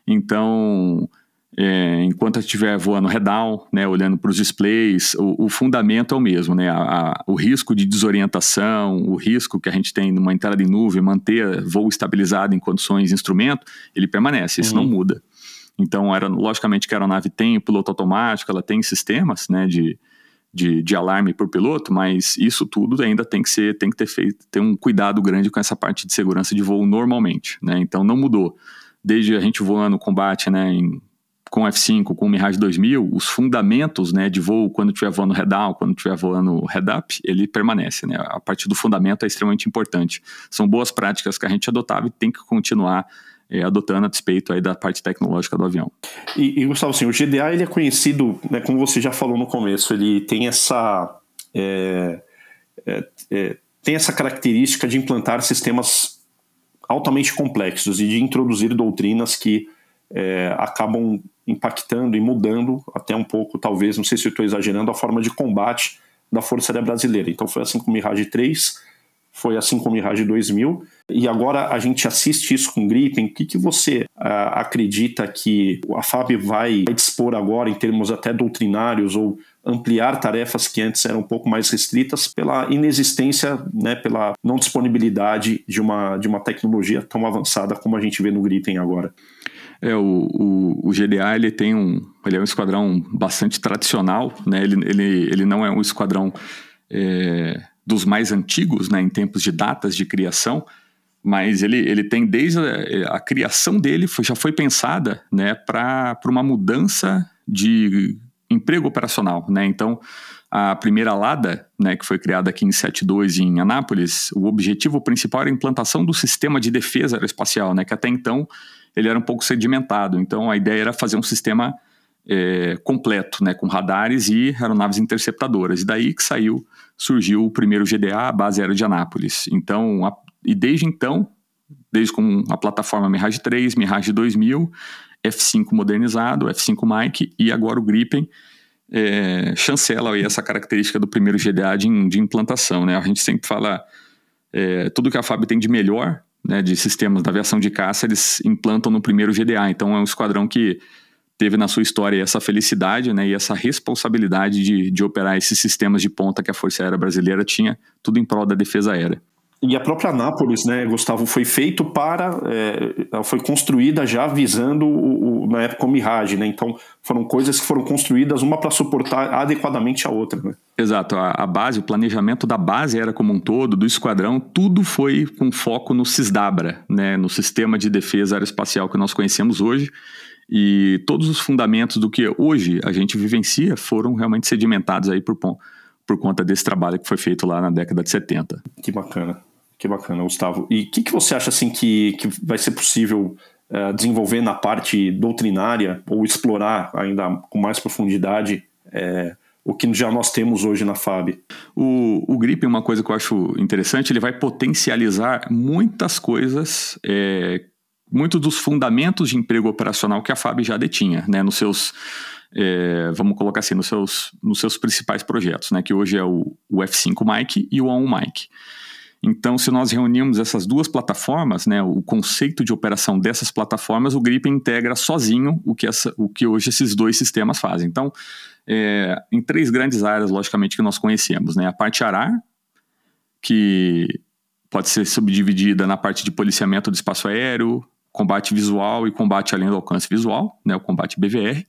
Então, é, enquanto estiver voando redal, né, olhando para os displays, o, o, fundamento é o mesmo, né, a, a, o risco de desorientação, o risco que a gente tem numa entrada em nuvem, manter voo estabilizado em condições de instrumento, ele permanece, isso uhum. não muda. Então, era, logicamente que a aeronave tem piloto automático, ela tem sistemas né, de, de, de alarme por piloto, mas isso tudo ainda tem que ser, tem que ter feito, ter um cuidado grande com essa parte de segurança de voo normalmente, né? Então não mudou. Desde a gente voando combate, né, em com F5, com Mirage 2000, os fundamentos né, de voo, quando estiver voando head-down, quando estiver voando head-up, ele permanece. Né? A partir do fundamento é extremamente importante. São boas práticas que a gente adotava e tem que continuar adotando a despeito aí da parte tecnológica do avião. E, e Gustavo, assim, o GDA ele é conhecido, né, como você já falou no começo, ele tem essa... É, é, é tem essa característica de implantar sistemas altamente complexos e de introduzir doutrinas que é, acabam impactando e mudando até um pouco, talvez, não sei se eu estou exagerando, a forma de combate da Força Aérea Brasileira. Então foi assim com o Mirage 3, foi assim com o Mirage 2000, e agora a gente assiste isso com Gripen. O que, que você uh, acredita que a FAB vai dispor agora em termos até doutrinários ou ampliar tarefas que antes eram um pouco mais restritas pela inexistência, né, pela não disponibilidade de uma, de uma tecnologia tão avançada como a gente vê no Gripen agora? É, o, o, o, GDA ele tem um, ele é um esquadrão bastante tradicional, né? Ele, ele, ele não é um esquadrão é, dos mais antigos, né? Em tempos de datas de criação, mas ele, ele tem desde a, a criação dele foi, já foi pensada, né? Para uma mudança de emprego operacional, né? Então a primeira LADA, né, que foi criada aqui em 72 em Anápolis, o objetivo principal era a implantação do sistema de defesa aeroespacial, né, que até então ele era um pouco sedimentado. Então a ideia era fazer um sistema é, completo, né, com radares e aeronaves interceptadoras. E daí que saiu, surgiu o primeiro GDA, a base aérea de Anápolis. Então, a, e desde então, desde com a plataforma Mirage 3, Mirage 2000, F5 modernizado, F5 Mike e agora o Gripen, é, chancela essa característica do primeiro GDA de, de implantação. Né? A gente sempre fala é, tudo que a FAB tem de melhor né, de sistemas da aviação de caça, eles implantam no primeiro GDA. Então é um esquadrão que teve na sua história essa felicidade né, e essa responsabilidade de, de operar esses sistemas de ponta que a Força Aérea Brasileira tinha, tudo em prol da defesa aérea. E a própria Anápolis, né, Gustavo, foi feito para. É, foi construída já visando o, o, na época o Mirage, né? Então foram coisas que foram construídas uma para suportar adequadamente a outra. Né? Exato. A, a, base, o planejamento da base era como um todo, do esquadrão, tudo foi com foco no CISDABRA, né, no Sistema de Defesa Aeroespacial que nós conhecemos hoje. E todos os fundamentos do que hoje a gente vivencia foram realmente sedimentados aí por, por conta desse trabalho que foi feito lá na década de 70. Que bacana. Que bacana, Gustavo. E o que, que você acha assim que, que vai ser possível uh, desenvolver na parte doutrinária ou explorar ainda com mais profundidade é, o que já nós temos hoje na FAB? O, o GRIP, uma coisa que eu acho interessante, ele vai potencializar muitas coisas, é, muitos dos fundamentos de emprego operacional que a FAB já detinha, né, nos seus é, vamos colocar assim, nos seus, nos seus principais projetos, né, que hoje é o, o F5 Mike e o A1 Mike. Então, se nós reunirmos essas duas plataformas, né, o conceito de operação dessas plataformas, o Grip integra sozinho o que, essa, o que hoje esses dois sistemas fazem. Então, é, em três grandes áreas, logicamente, que nós conhecemos. Né, a parte ARAR, que pode ser subdividida na parte de policiamento do espaço aéreo, combate visual e combate além do alcance visual, né, o combate BVR.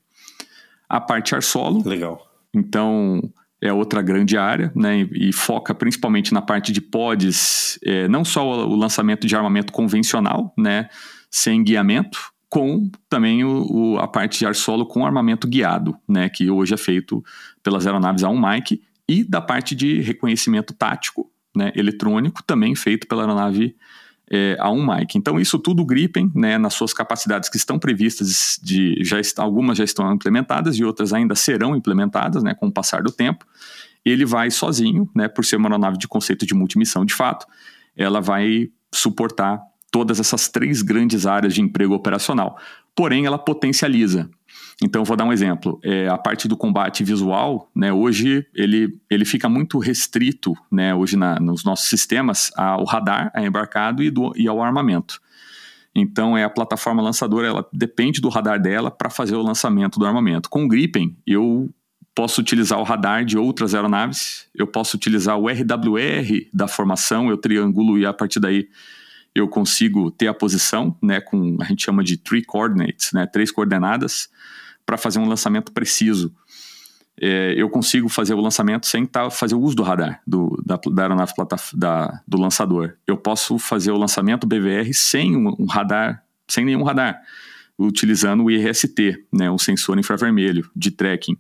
A parte ar solo. Legal. Então, é outra grande área, né, e, foca principalmente na parte de pods, é, não só o, lançamento de armamento convencional, né, sem guiamento, com também o, o, a parte de ar solo com armamento guiado, né, que hoje é feito pelas aeronaves A1 Mike, e da parte de reconhecimento tático, né, eletrônico, também feito pela aeronave é, a um Mike. Então, isso tudo o Gripen, né, nas suas capacidades que estão previstas, de, já algumas já estão implementadas e outras ainda serão implementadas né, com o passar do tempo, ele vai sozinho, né, por ser uma aeronave de conceito de multimissão de fato, ela vai suportar todas essas três grandes áreas de emprego operacional. Porém, ela potencializa. Então, vou dar um exemplo. É, a parte do combate visual, né, hoje ele, ele fica muito restrito, né, hoje na, nos nossos sistemas, ao radar, a embarcado e, do, e ao armamento. Então, é a plataforma lançadora, ela depende do radar dela para fazer o lançamento do armamento. Com o Gripen, eu posso utilizar o radar de outras aeronaves, eu posso utilizar o RWR da formação, eu triangulo e a partir daí eu consigo ter a posição, né, com a gente chama de three coordinates, né, três coordenadas, para fazer um lançamento preciso. É, eu consigo fazer o lançamento sem tá, fazer o uso do radar, do, da, da aeronave da, do lançador. Eu posso fazer o lançamento BVR sem um, um radar, sem nenhum radar, utilizando o IRST, né, um sensor infravermelho de tracking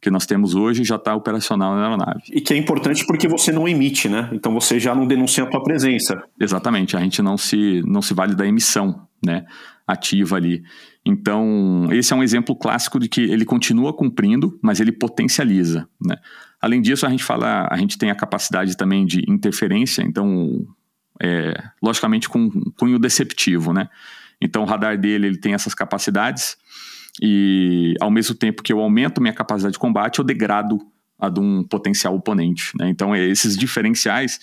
que nós temos hoje já está operacional na aeronave. E que é importante porque você não emite, né? Então você já não denuncia a sua presença. Exatamente, a gente não se, não se vale da emissão né, ativa ali. Então, esse é um exemplo clássico de que ele continua cumprindo, mas ele potencializa. Né? Além disso, a gente fala, a gente tem a capacidade também de interferência, então, é, logicamente com cunho deceptivo, né? Então, o radar dele ele tem essas capacidades e ao mesmo tempo que eu aumento minha capacidade de combate, eu degrado a de um potencial oponente. Né? Então, é, esses diferenciais,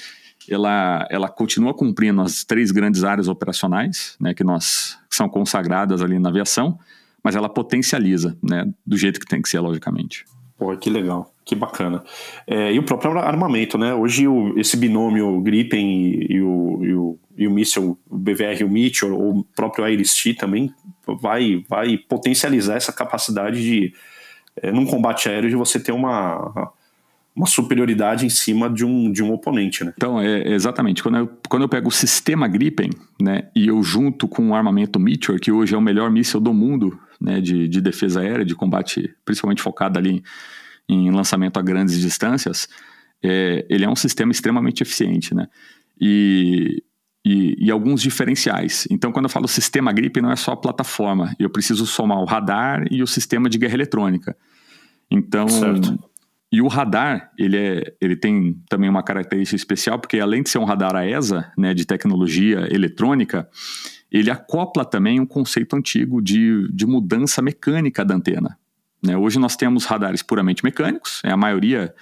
ela, ela continua cumprindo as três grandes áreas operacionais, né, que nós são consagradas ali na aviação, mas ela potencializa, né, do jeito que tem que ser, logicamente. Pô, que legal, que bacana. É, e o próprio armamento, né? Hoje o, esse binômio Gripen e, e, o, e, o, e o míssil, o BVR e o Meteor, ou o próprio Iris-T também vai, vai potencializar essa capacidade de, é, num combate aéreo, de você ter uma, uma superioridade em cima de um, de um oponente, né? Então, é, exatamente. Quando eu, quando eu pego o sistema Gripen, né, e eu junto com o armamento Meteor, que hoje é o melhor míssil do mundo, né, de, de defesa aérea, de combate, principalmente focado ali em, em lançamento a grandes distâncias, é, ele é um sistema extremamente eficiente, né? E, e, e, alguns diferenciais. Então, quando eu falo sistema gripe, não é só a plataforma. Eu preciso somar o radar e o sistema de guerra eletrônica. Então, certo. E o radar, ele, é, ele tem também uma característica especial, porque além de ser um radar AESA, né, de tecnologia eletrônica, ele acopla também um conceito antigo de, de mudança mecânica da antena. Né? Hoje nós temos radares puramente mecânicos, é a maioria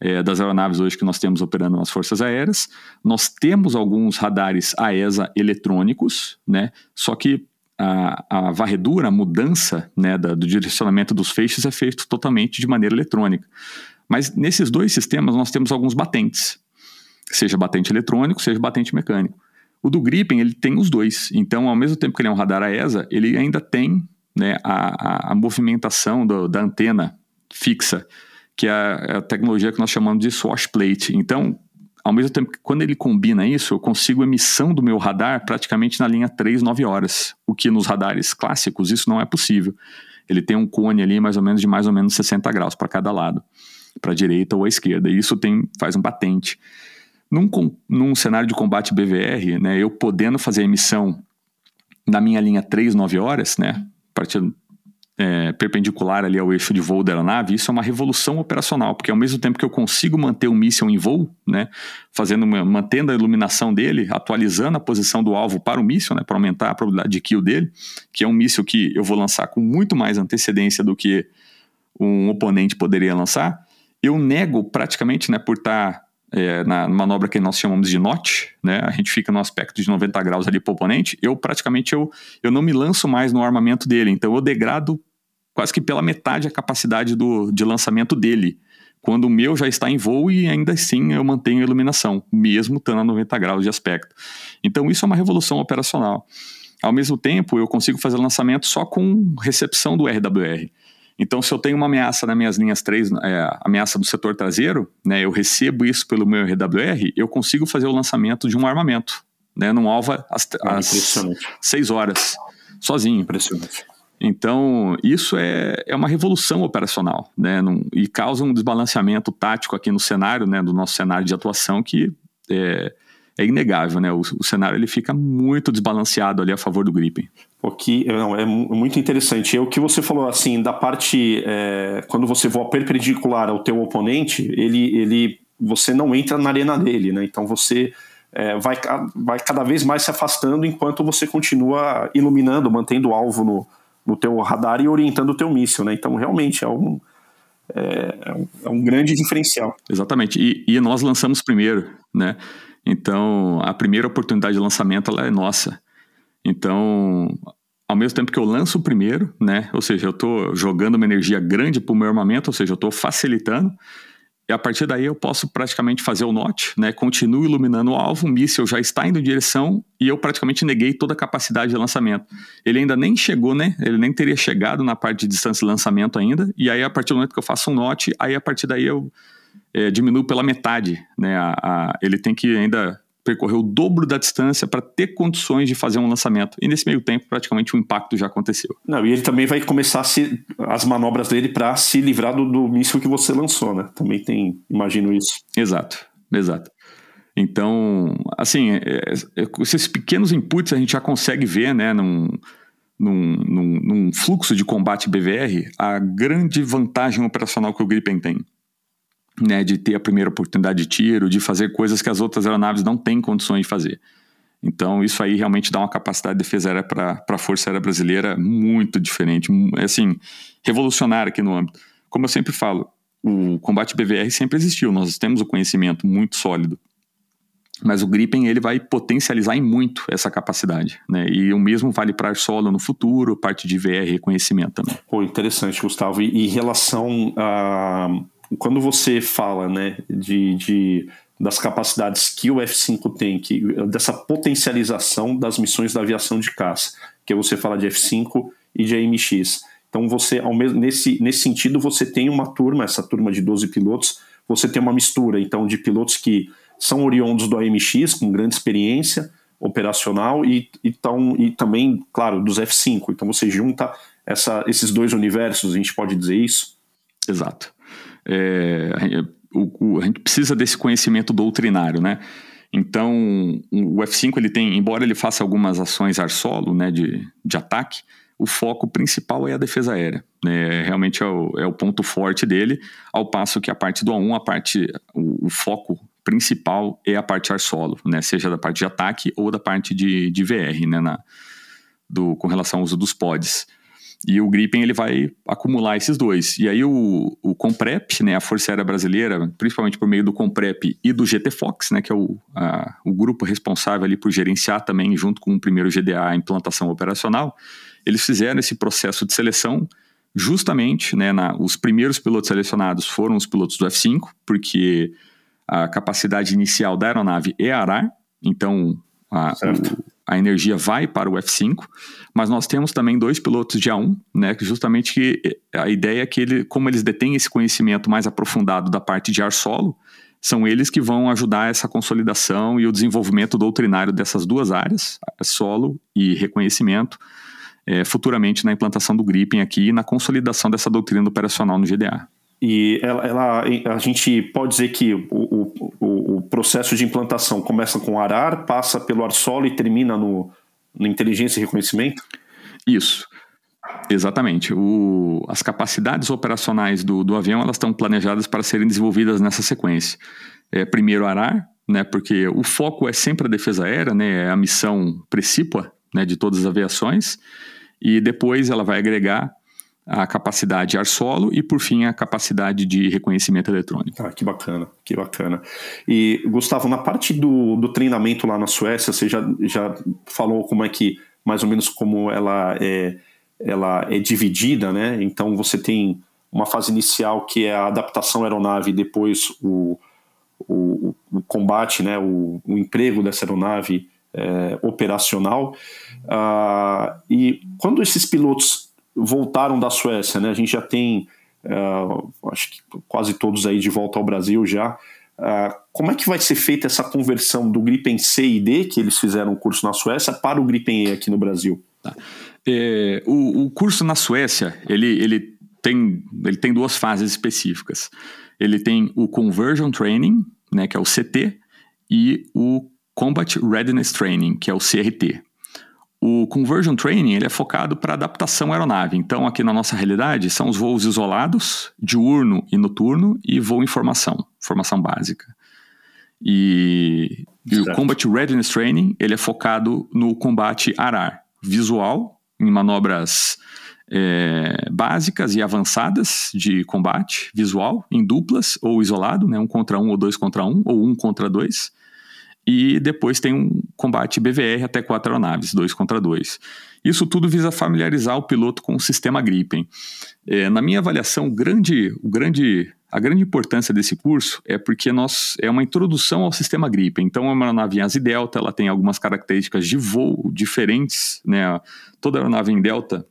é, das aeronaves hoje que nós temos operando nas forças aéreas. Nós temos alguns radares AESA eletrônicos, né? só que a, a varredura, a mudança né, da, do direcionamento dos feixes é feito totalmente de maneira eletrônica. Mas nesses dois sistemas nós temos alguns batentes, seja batente eletrônico, seja batente mecânico. O do Gripen, ele tem os dois. Então, ao mesmo tempo que ele é um radar AESA, ele ainda tem né, a, a, a movimentação do, da antena fixa, que é a, é a, tecnologia que nós chamamos de swash plate. Então, ao mesmo tempo que quando ele combina isso, eu consigo emissão do meu radar praticamente na linha 3, 9 horas, o que nos radares clássicos isso não é possível. Ele tem um cone ali mais ou menos de mais ou menos 60 graus para cada lado, para a direita ou à esquerda, e isso tem, faz um batente. Num, num cenário de combate BVR, né, eu podendo fazer a emissão na minha linha 3, 9 horas, né, partindo é, perpendicular ali ao eixo de voo da aeronave, isso é uma revolução operacional, porque ao mesmo tempo que eu consigo manter o míssil em voo, né, fazendo, mantendo a iluminação dele, atualizando a posição do alvo para o míssil, né, para aumentar a probabilidade de kill dele, que é um míssil que eu vou lançar com muito mais antecedência do que um oponente poderia lançar, eu nego praticamente, né, por estar é, na manobra que nós chamamos de notch, né? A gente fica no aspecto de 90 graus ali para o oponente. Eu praticamente eu, eu não me lanço mais no armamento dele, então eu degrado quase que pela metade a capacidade do, de lançamento dele. Quando o meu já está em voo e ainda assim eu mantenho a iluminação, mesmo estando a 90 graus de aspecto. Então isso é uma revolução operacional. Ao mesmo tempo, eu consigo fazer lançamento só com recepção do RWR. Então, se eu tenho uma ameaça nas minhas linhas 3, é, ameaça do setor traseiro, né, eu recebo isso pelo meu RWR, eu consigo fazer o lançamento de um armamento, né, num alvo às, ah, às 6 horas, sozinho. Impressionante. Então, isso é, é uma revolução operacional, né, num, e causa um desbalanceamento tático aqui no cenário, né, do nosso cenário de atuação que é, é inegável, né, o, o cenário ele fica muito desbalanceado ali a favor do Gripen. O que não, é muito interessante. É o que você falou assim da parte é, quando você voa perpendicular ao teu oponente, ele, ele você não entra na arena dele, né? Então você é, vai, vai cada vez mais se afastando enquanto você continua iluminando, mantendo o alvo no, no teu radar e orientando o teu míssil, né? Então realmente é um, é, é um, é grande diferencial. Exatamente. E, e, nós lançamos primeiro, né? Então a primeira oportunidade de lançamento ela é nossa. Então, ao mesmo tempo que eu lanço o primeiro, né? Ou seja, eu estou jogando uma energia grande para o meu armamento, ou seja, eu estou facilitando. E a partir daí eu posso praticamente fazer o note, né? Continuo iluminando o alvo, o míssil já está indo em direção e eu praticamente neguei toda a capacidade de lançamento. Ele ainda nem chegou, né? Ele nem teria chegado na parte de distância de lançamento ainda. E aí, a partir do momento que eu faço um note, aí a partir daí eu é, diminuo pela metade, né? A, a, ele tem que ainda percorrer o dobro da distância para ter condições de fazer um lançamento. E nesse meio tempo, praticamente o impacto já aconteceu. Não, e ele também vai começar se, as manobras dele para se livrar do, do míssil que você lançou, né? Também tem, imagino isso. Exato, exato. Então, assim, é, é, esses pequenos inputs a gente já consegue ver, né, num, num, num, num fluxo de combate BVR, a grande vantagem operacional que o Gripen tem né, de ter a primeira oportunidade de tiro, de fazer coisas que as outras aeronaves não têm condições de fazer. Então, isso aí realmente dá uma capacidade de defesa aérea para a Força Aérea Brasileira muito diferente, assim, revolucionária aqui no âmbito. Como eu sempre falo, o combate BVR sempre existiu, nós temos o conhecimento muito sólido. Mas o Gripen ele vai potencializar em muito essa capacidade, né? E o mesmo vale para ar solo no futuro, parte de VR reconhecimento também. Pô, interessante, Gustavo. E em relação a quando você fala né, de, de, das capacidades que o F5 tem, que, dessa potencialização das missões da aviação de caça, que você fala de F5 e de AMX. Então, você, ao mesmo, nesse, nesse sentido, você tem uma turma, essa turma de 12 pilotos, você tem uma mistura então de pilotos que são oriundos do AMX, com grande experiência operacional, e, e, tão, e também, claro, dos F5. Então, você junta essa, esses dois universos, a gente pode dizer isso? Exato. É, o, o, a gente precisa desse conhecimento doutrinário, né? Então, o F5 ele tem, embora ele faça algumas ações ar solo, né, de, de ataque, o foco principal é a defesa aérea. Né? Realmente é o, é o ponto forte dele, ao passo que a parte do A1, a parte, o, o foco principal é a parte ar solo, né? Seja da parte de ataque ou da parte de, de VR, né? Na, do, com relação ao uso dos pods. E o Gripen ele vai acumular esses dois. E aí o, o Comprep, né, a Força Aérea Brasileira, principalmente por meio do Comprep e do GT Fox, né, que é o, a, o grupo responsável ali por gerenciar também, junto com o primeiro GDA, a implantação operacional, eles fizeram esse processo de seleção justamente, né, na, os primeiros pilotos selecionados foram os pilotos do F-5, porque a capacidade inicial da aeronave é arar, então a, o, a energia vai para o F5, mas nós temos também dois pilotos de A1, né, que justamente que eh, a ideia é que ele, como eles detêm esse conhecimento mais aprofundado da parte de ar solo, são eles que vão ajudar essa consolidação e o desenvolvimento doutrinário dessas duas áreas, solo e reconhecimento, é, futuramente na implantação do Gripen aqui e na consolidação dessa doutrina operacional no GDA. E ela, ela, a gente pode dizer que o, o, o, processo de implantação começa com arar, passa pelo ar solo e termina no, no inteligência e reconhecimento? Isso. Exatamente. O, as capacidades operacionais do, do avião elas estão planejadas para serem desenvolvidas nessa sequência. É, primeiro arar, né, porque o foco é sempre a defesa aérea, né, é a missão precípua né, de todas as aviações, e depois ela vai agregar a capacidade ar solo e, por fim, a capacidade de reconhecimento eletrônico. Ah, que bacana, que bacana. E, Gustavo, na parte do, do treinamento lá na Suécia, você já, já falou como é que, mais ou menos, como ela é, ela é dividida, né? Então, você tem uma fase inicial que é a adaptação aeronave, depois o, o, o combate, né? o, o emprego dessa aeronave é, operacional. Ah, e quando esses pilotos voltaram da Suécia, né? A gente já tem, uh, acho que quase todos aí de volta ao Brasil já. Uh, como é que vai ser feita essa conversão do Gripen C e D, que eles fizeram o curso na Suécia, para o Gripen E aqui no Brasil? Tá. É, o, o, curso na Suécia, ele, ele, tem, ele tem duas fases específicas. Ele tem o Conversion Training, né, que é o CT, e o Combat Readiness Training, que é o CRT. O Conversion Training ele é focado para adaptação aeronave. Então, aqui na nossa realidade, são os voos isolados, diurno e noturno, e voo em formação, formação básica. E, e o Combat Readiness Training ele é focado no combate ar-ar, visual, em manobras é, básicas e avançadas de combate visual, em duplas ou isolado, né, um contra um ou dois contra um, ou um contra dois e depois tem um combate BVR até quatro aeronaves, dois contra dois. Isso tudo visa familiarizar o piloto com o sistema Gripen. É, na minha avaliação, o grande, o grande, a grande importância desse curso é porque nós, é uma introdução ao sistema Gripen. Então, é uma aeronave em asa delta, ela tem algumas características de voo diferentes. Né? Toda aeronave em delta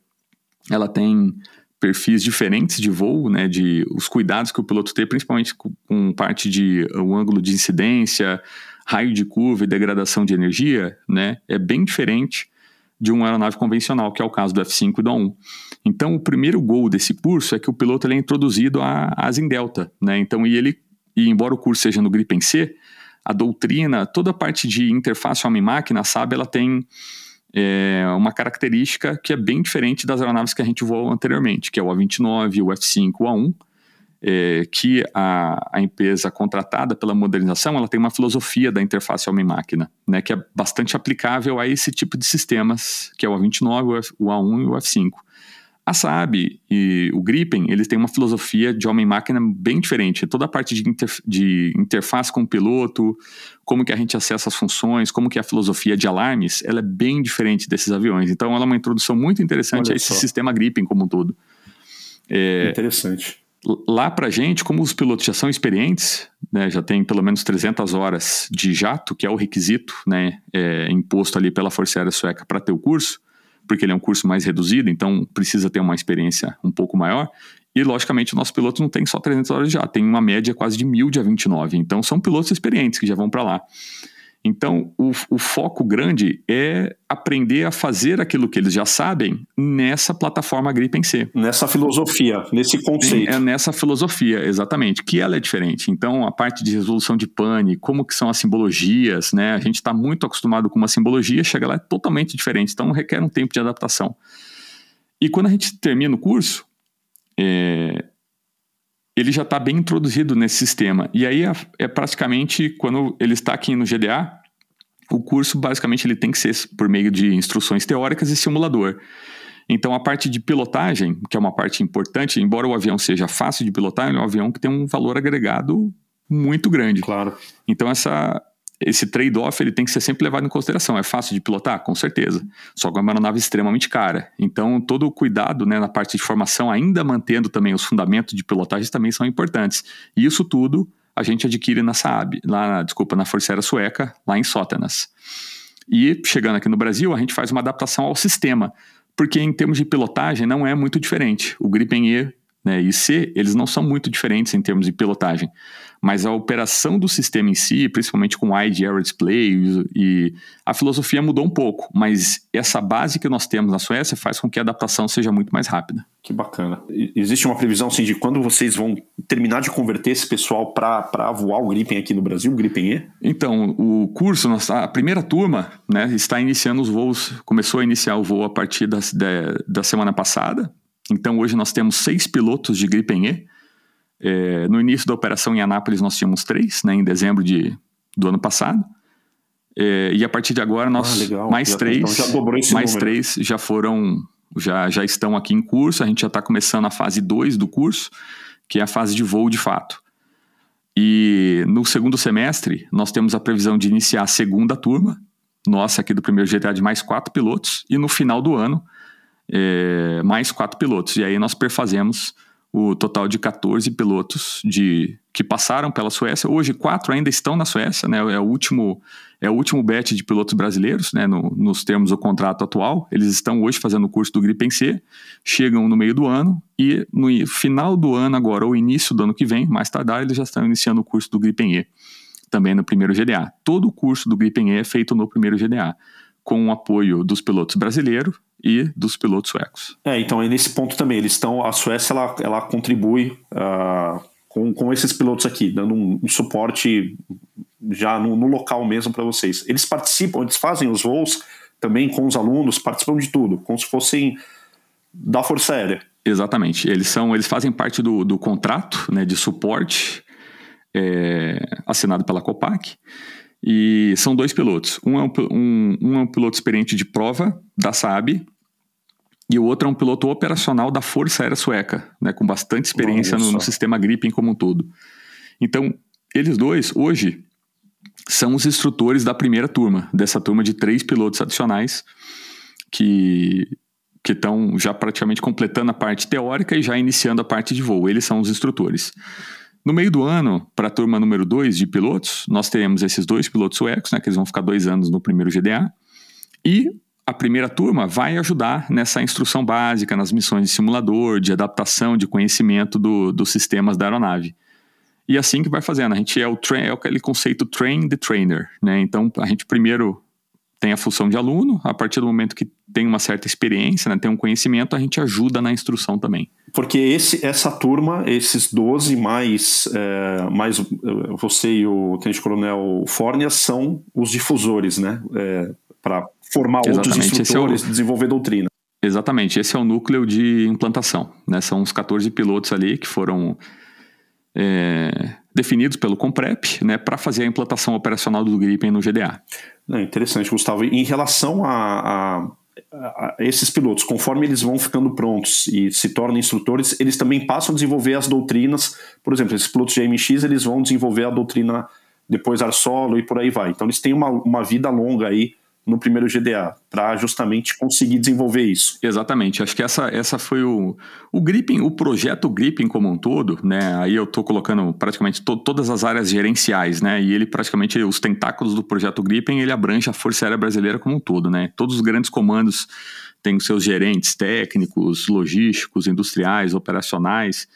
ela tem perfis diferentes de voo, né, de os cuidados que o piloto tem, principalmente com, com parte de o ângulo de incidência, raio de curva e degradação de energia, né, é bem diferente de uma aeronave convencional, que é o caso do F5 e do A1. Então, o primeiro gol desse curso é que o piloto ele é introduzido asa em delta, né? Então, e ele, e embora o curso seja no Gripen C, a doutrina, toda a parte de interface homem-máquina, sabe, ela tem é, uma característica que é bem diferente das aeronaves que a gente voou anteriormente, que é o A29, o F5, o A1, é, que a, a, empresa contratada pela modernização ela tem uma filosofia da interface homem-máquina, né, que é bastante aplicável a esse tipo de sistemas, que é o A29, o, F, o A1 e o F5. A Saab e o Gripen, eles têm uma filosofia de homem-máquina bem diferente. Toda a parte de, de, interface com o piloto, como que a gente acessa as funções, como que é a filosofia de alarmes, ela é bem diferente desses aviões. Então, ela é uma introdução muito interessante Olha a esse só. sistema Gripen como um todo. É, interessante. Lá para gente, como os pilotos já são experientes, né, já tem pelo menos 300 horas de jato, que é o requisito né, é, imposto ali pela Força Aérea Sueca para ter o curso, porque ele é um curso mais reduzido, então precisa ter uma experiência um pouco maior. E, logicamente, o nosso piloto não tem só 300 horas já, tem uma média quase de mil de A29. Então, são pilotos experientes que já vão para lá. Então, o, o, foco grande é aprender a fazer aquilo que eles já sabem nessa plataforma Gripen C. Nessa filosofia, nesse conceito. É nessa filosofia, exatamente, que ela é diferente. Então, a parte de resolução de pane, como que são as simbologias, né? A gente está muito acostumado com uma simbologia, chega lá é totalmente diferente. Então, requer um tempo de adaptação. E quando a gente termina o curso, é, ele já está bem introduzido nesse sistema. E aí é, é, praticamente quando ele está aqui no GDA, o curso basicamente ele tem que ser por meio de instruções teóricas e simulador. Então a parte de pilotagem, que é uma parte importante, embora o avião seja fácil de pilotar, ele é um avião que tem um valor agregado muito grande. Claro. Então essa esse trade-off ele tem que ser sempre levado em consideração. É fácil de pilotar? Com certeza. Só que é uma aeronave extremamente cara. Então, todo o cuidado né, na parte de formação, ainda mantendo também os fundamentos de pilotagem, também são importantes. E isso tudo a gente adquire na Saab, lá, desculpa, na Força Aérea Sueca, lá em Sótenas. E chegando aqui no Brasil, a gente faz uma adaptação ao sistema, porque em termos de pilotagem não é muito diferente. O Gripen E né, e C, eles não são muito diferentes em termos de pilotagem mas a operação do sistema em si, principalmente com o ID Air Display, e a filosofia mudou um pouco, mas essa base que nós temos na Suécia faz com que a adaptação seja muito mais rápida. Que bacana. Existe uma previsão assim, de quando vocês vão terminar de converter esse pessoal para voar o Gripen aqui no Brasil, o Gripen E? Então, o curso, a primeira turma né, está iniciando os voos, começou a iniciar o voo a partir das, da, da semana passada. Então, hoje nós temos seis pilotos de Gripen E é, no início da operação em Anápolis nós tínhamos três, né, em dezembro de, do ano passado. É, e a partir de agora nós ah, mais já, três, então mais número. três já foram, já, já estão aqui em curso. A gente já está começando a fase 2 do curso, que é a fase de voo de fato. E no segundo semestre nós temos a previsão de iniciar a segunda turma, nossa aqui do primeiro GTA de mais quatro pilotos, e no final do ano é, mais quatro pilotos. E aí nós perfazemos o total de 14 pilotos de que passaram pela Suécia. Hoje, quatro ainda estão na Suécia, né? É o último, é o último batch de pilotos brasileiros, né? No, nos termos do contrato atual. Eles estão hoje fazendo o curso do Gripen C, chegam no meio do ano e no final do ano agora, ou início do ano que vem, mais tardar, eles já estão iniciando o curso do Gripen E, também no primeiro GDA. Todo o curso do Gripen E é feito no primeiro GDA com o apoio dos pilotos brasileiros e dos pilotos suecos. É, então é nesse ponto também, eles estão, a Suécia ela, ela contribui uh, com, com esses pilotos aqui, dando um, um suporte já no, no local mesmo para vocês. Eles participam, eles fazem os voos também com os alunos, participam de tudo, como se fossem da Força Aérea. Exatamente, eles são, eles fazem parte do, do contrato né, de suporte é, assinado pela Copac e são dois pilotos. Um é um, um, um, é um piloto experiente de prova da Saab e o outro é um piloto operacional da Força Aérea Sueca, né, com bastante experiência no, no, sistema Gripen como um todo. Então, eles dois, hoje, são os instrutores da primeira turma, dessa turma de três pilotos adicionais que que estão já praticamente completando a parte teórica e já iniciando a parte de voo. Eles são os instrutores. No meio do ano, para a turma número 2 de pilotos, nós teremos esses dois pilotos suecos, né, que eles vão ficar dois anos no primeiro GDA, e a primeira turma vai ajudar nessa instrução básica, nas missões de simulador, de adaptação, de conhecimento do, dos sistemas da aeronave. E assim que vai fazendo. A gente é, o é aquele conceito train the trainer, né? Então, a gente primeiro tem a função de aluno, a partir do momento que tem uma certa experiência, né, tem um conhecimento, a gente ajuda na instrução também. Porque esse, essa turma, esses 12 mais, é, mais é, você e o Tenente Coronel Fórnia são os difusores, né? É, Para formar Exatamente. outros instrutores, é o... desenvolver doutrina. Exatamente, esse é o núcleo de implantação. Né? São os 14 pilotos ali que foram é, definidos pelo Comprep né, para fazer a implantação operacional do Gripen no GDA. É interessante, Gustavo. Em relação a, a, a, esses pilotos, conforme eles vão ficando prontos e se tornam instrutores, eles também passam a desenvolver as doutrinas. Por exemplo, esses pilotos de AMX eles vão desenvolver a doutrina depois ar solo e por aí vai. Então eles têm uma, uma vida longa aí no primeiro GDA, para justamente conseguir desenvolver isso. Exatamente, acho que essa, essa foi o, o Gripping, o projeto Gripping como um todo, né? Aí eu estou colocando praticamente to, todas as áreas gerenciais, né? E ele praticamente, os tentáculos do projeto Gripping, ele abrange a Força Aérea Brasileira como um todo, né? Todos os grandes comandos têm os seus gerentes técnicos, logísticos, industriais, operacionais,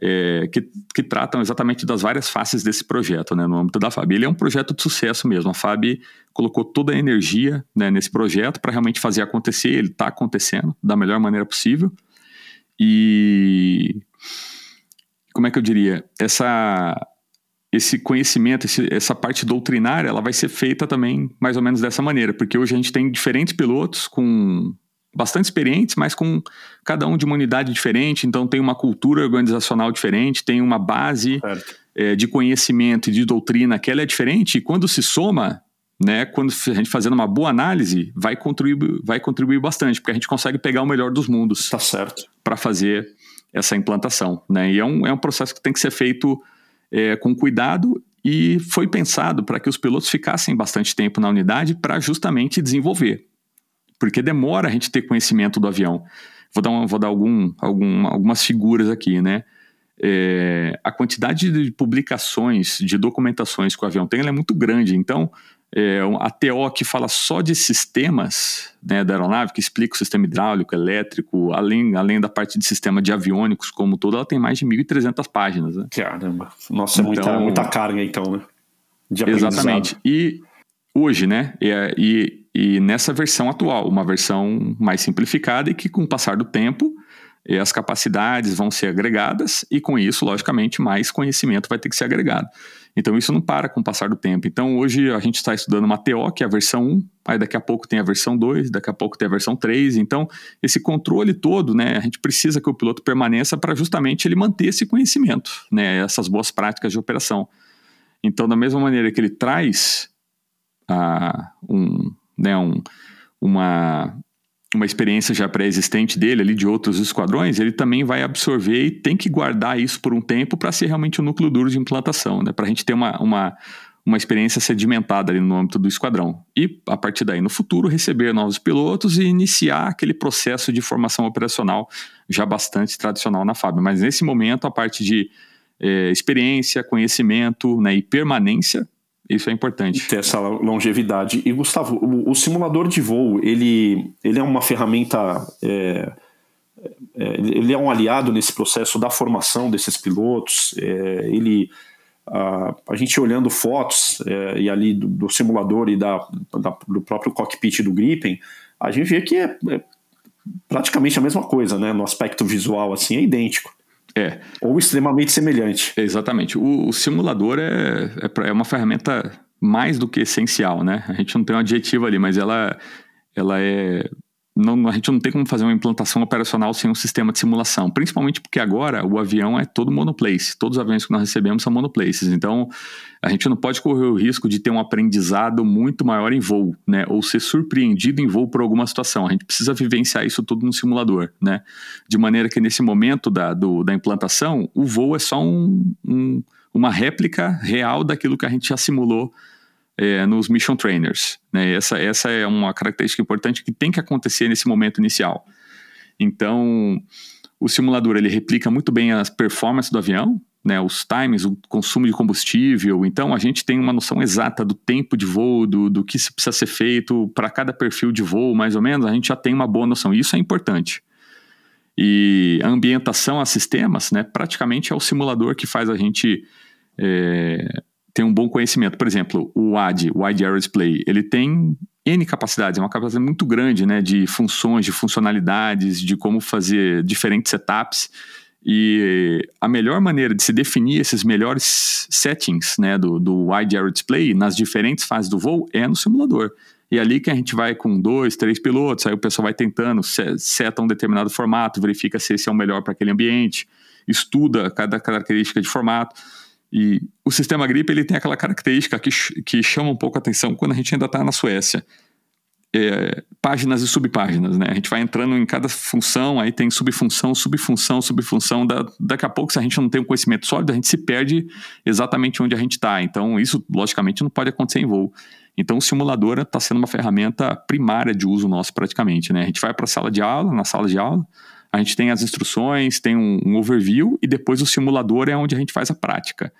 é, que, que, tratam exatamente das várias faces desse projeto, né, no âmbito da FAB. Ele é um projeto de sucesso mesmo. A FAB colocou toda a energia né, nesse projeto para realmente fazer acontecer. Ele está acontecendo da melhor maneira possível. E como é que eu diria? Essa, esse conhecimento, essa parte doutrinária, ela vai ser feita também mais ou menos dessa maneira, porque hoje a gente tem diferentes pilotos com bastante experientes, mas com cada um de uma unidade diferente, então tem uma cultura organizacional diferente, tem uma base é, de conhecimento e de doutrina que ela é diferente, e quando se soma, né, quando a gente fazendo uma boa análise, vai contribuir, vai contribuir bastante, porque a gente consegue pegar o melhor dos mundos. Tá certo. Para fazer essa implantação, né? E é um, é um processo que tem que ser feito é, com cuidado e foi pensado para que os pilotos ficassem bastante tempo na unidade para justamente desenvolver porque demora a gente ter conhecimento do avião. Vou dar, uma, vou dar algum, algum, algumas figuras aqui, né? É, a quantidade de publicações, de documentações que o avião tem, é muito grande. Então, é, a TO que fala só de sistemas né, da aeronave, que explica o sistema hidráulico, elétrico, além, além da parte de sistema de aviônicos como todo, ela tem mais de 1.300 páginas. Né? Caramba, nossa, é muita, então, muita carga então, né? De exatamente. E hoje, né? E, e e nessa versão atual, uma versão mais simplificada e que, com o passar do tempo, eh, as capacidades vão ser agregadas e, com isso, logicamente, mais conhecimento vai ter que ser agregado. Então, isso não para com o passar do tempo. Então, hoje a gente está estudando uma TO, que é a versão 1, aí daqui a pouco tem a versão 2, daqui a pouco tem a versão 3. Então, esse controle todo, né, a gente precisa que o piloto permaneça para justamente ele manter esse conhecimento, né, essas boas práticas de operação. Então, da mesma maneira que ele traz ah, um, né, um, uma, uma experiência já pré-existente dele ali de outros esquadrões, ele também vai absorver e tem que guardar isso por um tempo para ser realmente o um núcleo duro de implantação, né, para a gente ter uma, uma, uma experiência sedimentada ali no âmbito do esquadrão. E, a partir daí, no futuro, receber novos pilotos e iniciar aquele processo de formação operacional já bastante tradicional na FAB. Mas, nesse momento, a parte de é, experiência, conhecimento né, e permanência isso é importante. Ter essa longevidade. E, Gustavo, o, o simulador de voo, ele, ele é uma ferramenta. É, é, ele é um aliado nesse processo da formação desses pilotos. É, ele. A, a, gente olhando fotos é, e ali do, do, simulador e da, da, do próprio cockpit do Gripen, a gente vê que é, é praticamente a mesma coisa, né? No aspecto visual, assim, é idêntico. É. Ou extremamente semelhante. Exatamente. O, o simulador é, é, é, uma ferramenta mais do que essencial, né? A gente não tem um adjetivo ali, mas ela, ela é não, a gente não tem como fazer uma implantação operacional sem um sistema de simulação, principalmente porque agora o avião é todo monoplace, todos os aviões que nós recebemos são monoplaces, então a gente não pode correr o risco de ter um aprendizado muito maior em voo, né, ou ser surpreendido em voo por alguma situação, a gente precisa vivenciar isso tudo no simulador, né, de maneira que nesse momento da, do, da implantação, o voo é só um, um, uma réplica real daquilo que a gente já simulou é, nos mission trainers. Né? Essa, essa é uma característica importante que tem que acontecer nesse momento inicial. Então, o simulador ele replica muito bem as performances do avião, né, os times, o consumo de combustível. Então, a gente tem uma noção exata do tempo de voo, do, do que precisa ser feito para cada perfil de voo, mais ou menos. A gente já tem uma boa noção. Isso é importante. E a ambientação a sistemas, né, praticamente é o simulador que faz a gente é, ter um bom conhecimento. Por exemplo, o WAD, Wide Area Display, ele tem N capacidades, é uma capacidade muito grande né, de funções, de funcionalidades, de como fazer diferentes setups. E a melhor maneira de se definir esses melhores settings né, do, do Wide Area Display nas diferentes fases do voo é no simulador. E é ali que a gente vai com dois, três pilotos, aí o pessoal vai tentando, seta um determinado formato, verifica se esse é o melhor para aquele ambiente, estuda cada característica de formato. E o sistema GRIP ele tem aquela característica que, que chama um pouco a atenção quando a gente ainda está na Suécia é, páginas e subpáginas, né? A gente vai entrando em cada função, aí tem subfunção, subfunção, subfunção. Da, daqui a pouco, se a gente não tem um conhecimento sólido, a gente se perde exatamente onde a gente está. Então, isso, logicamente, não pode acontecer em voo. Então, o simulador está sendo uma ferramenta primária de uso nosso, praticamente, né? A gente vai para a sala de aula, na sala de aula, a gente tem as instruções, tem um, um overview, e depois o simulador é onde a gente faz a prática.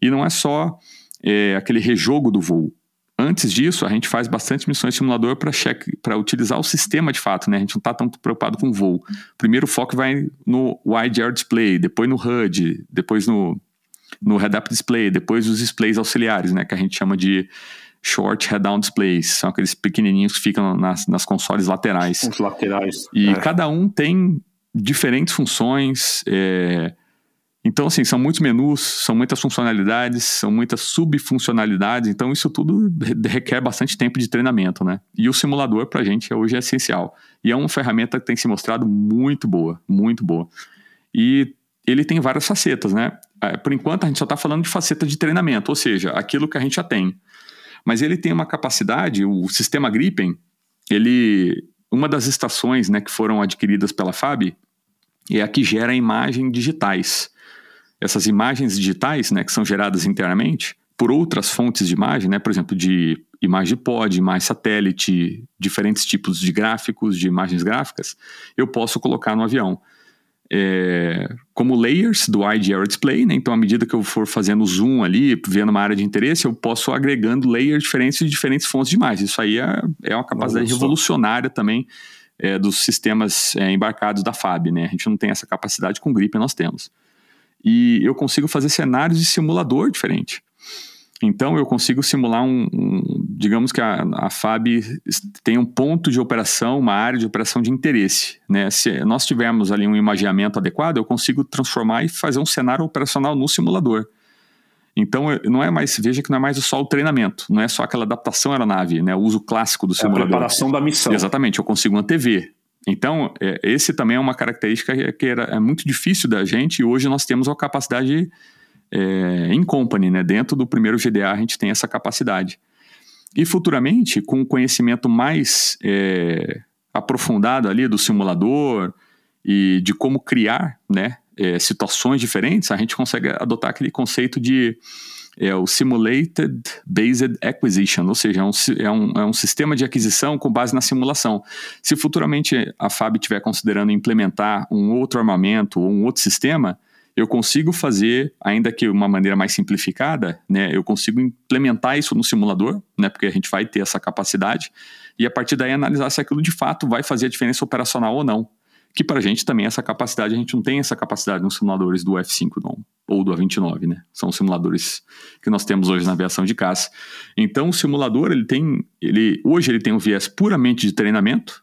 E não é só é, aquele rejogo do voo Antes disso, a gente faz bastante missões simulador para utilizar o sistema de fato, né? A gente não está tão preocupado com o voo. Primeiro o foco vai no Wide Air Display, depois no HUD, depois no, no Head-Up Display, depois os displays auxiliares, né? Que a gente chama de Short Head-Down Displays. São aqueles pequenininhos que ficam nas, nas consoles laterais. Os laterais. E é. cada um tem diferentes funções, é, então, assim, são muitos menus, são muitas funcionalidades, são muitas subfuncionalidades, então isso tudo requer bastante tempo de treinamento, né? E o simulador, pra gente, hoje é essencial. E é uma ferramenta que tem se mostrado muito boa, muito boa. E ele tem várias facetas, né? É, por enquanto, a gente só está falando de faceta de treinamento, ou seja, aquilo que a gente já tem. Mas ele tem uma capacidade, o sistema Gripen, ele... Uma das estações né, que foram adquiridas pela FAB é a que gera imagens digitais essas imagens digitais, né, que são geradas internamente por outras fontes de imagem, né, por exemplo, de imagem de pod, imagem satélite, diferentes tipos de gráficos, de imagens gráficas, eu posso colocar no avião. É, como layers do Area Display, né? então à medida que eu for fazendo zoom ali, vendo uma área de interesse, eu posso agregando layers diferentes de diferentes fontes de imagem. Isso aí é, é uma capacidade Nossa. revolucionária também é, dos sistemas é, embarcados da FAB. Né? A gente não tem essa capacidade com Grip, nós temos e eu consigo fazer cenários de simulador diferente. Então eu consigo simular um, um digamos que a, a, FAB tem um ponto de operação, uma área de operação de interesse. Né? Se nós tivermos ali um imaginamento adequado, eu consigo transformar e fazer um cenário operacional no simulador. Então não é mais, veja que não é mais só o treinamento, não é só aquela adaptação aeronave, né? o uso clássico do simulador. É a preparação da missão. Exatamente, eu consigo uma TV, então, é, esse também é uma característica que era, é muito difícil da gente e hoje nós temos a capacidade é, em company, né? Dentro do primeiro GDA a gente tem essa capacidade. E futuramente, com o conhecimento mais é, aprofundado ali do simulador e de como criar né, é, situações diferentes, a gente consegue adotar aquele conceito de é o Simulated Based Acquisition, ou seja, é um, é, um, é um sistema de aquisição com base na simulação. Se futuramente a FAB estiver considerando implementar um outro armamento ou um outro sistema, eu consigo fazer, ainda que uma maneira mais simplificada, né, eu consigo implementar isso no simulador, né, porque a gente vai ter essa capacidade, e a partir daí analisar se aquilo de fato vai fazer a diferença operacional ou não que para a gente também essa capacidade, a gente não tem essa capacidade nos simuladores do F5 não, ou do A29, né? São simuladores que nós temos hoje na aviação de caça. Então o simulador, ele tem, ele hoje ele tem um viés puramente de treinamento,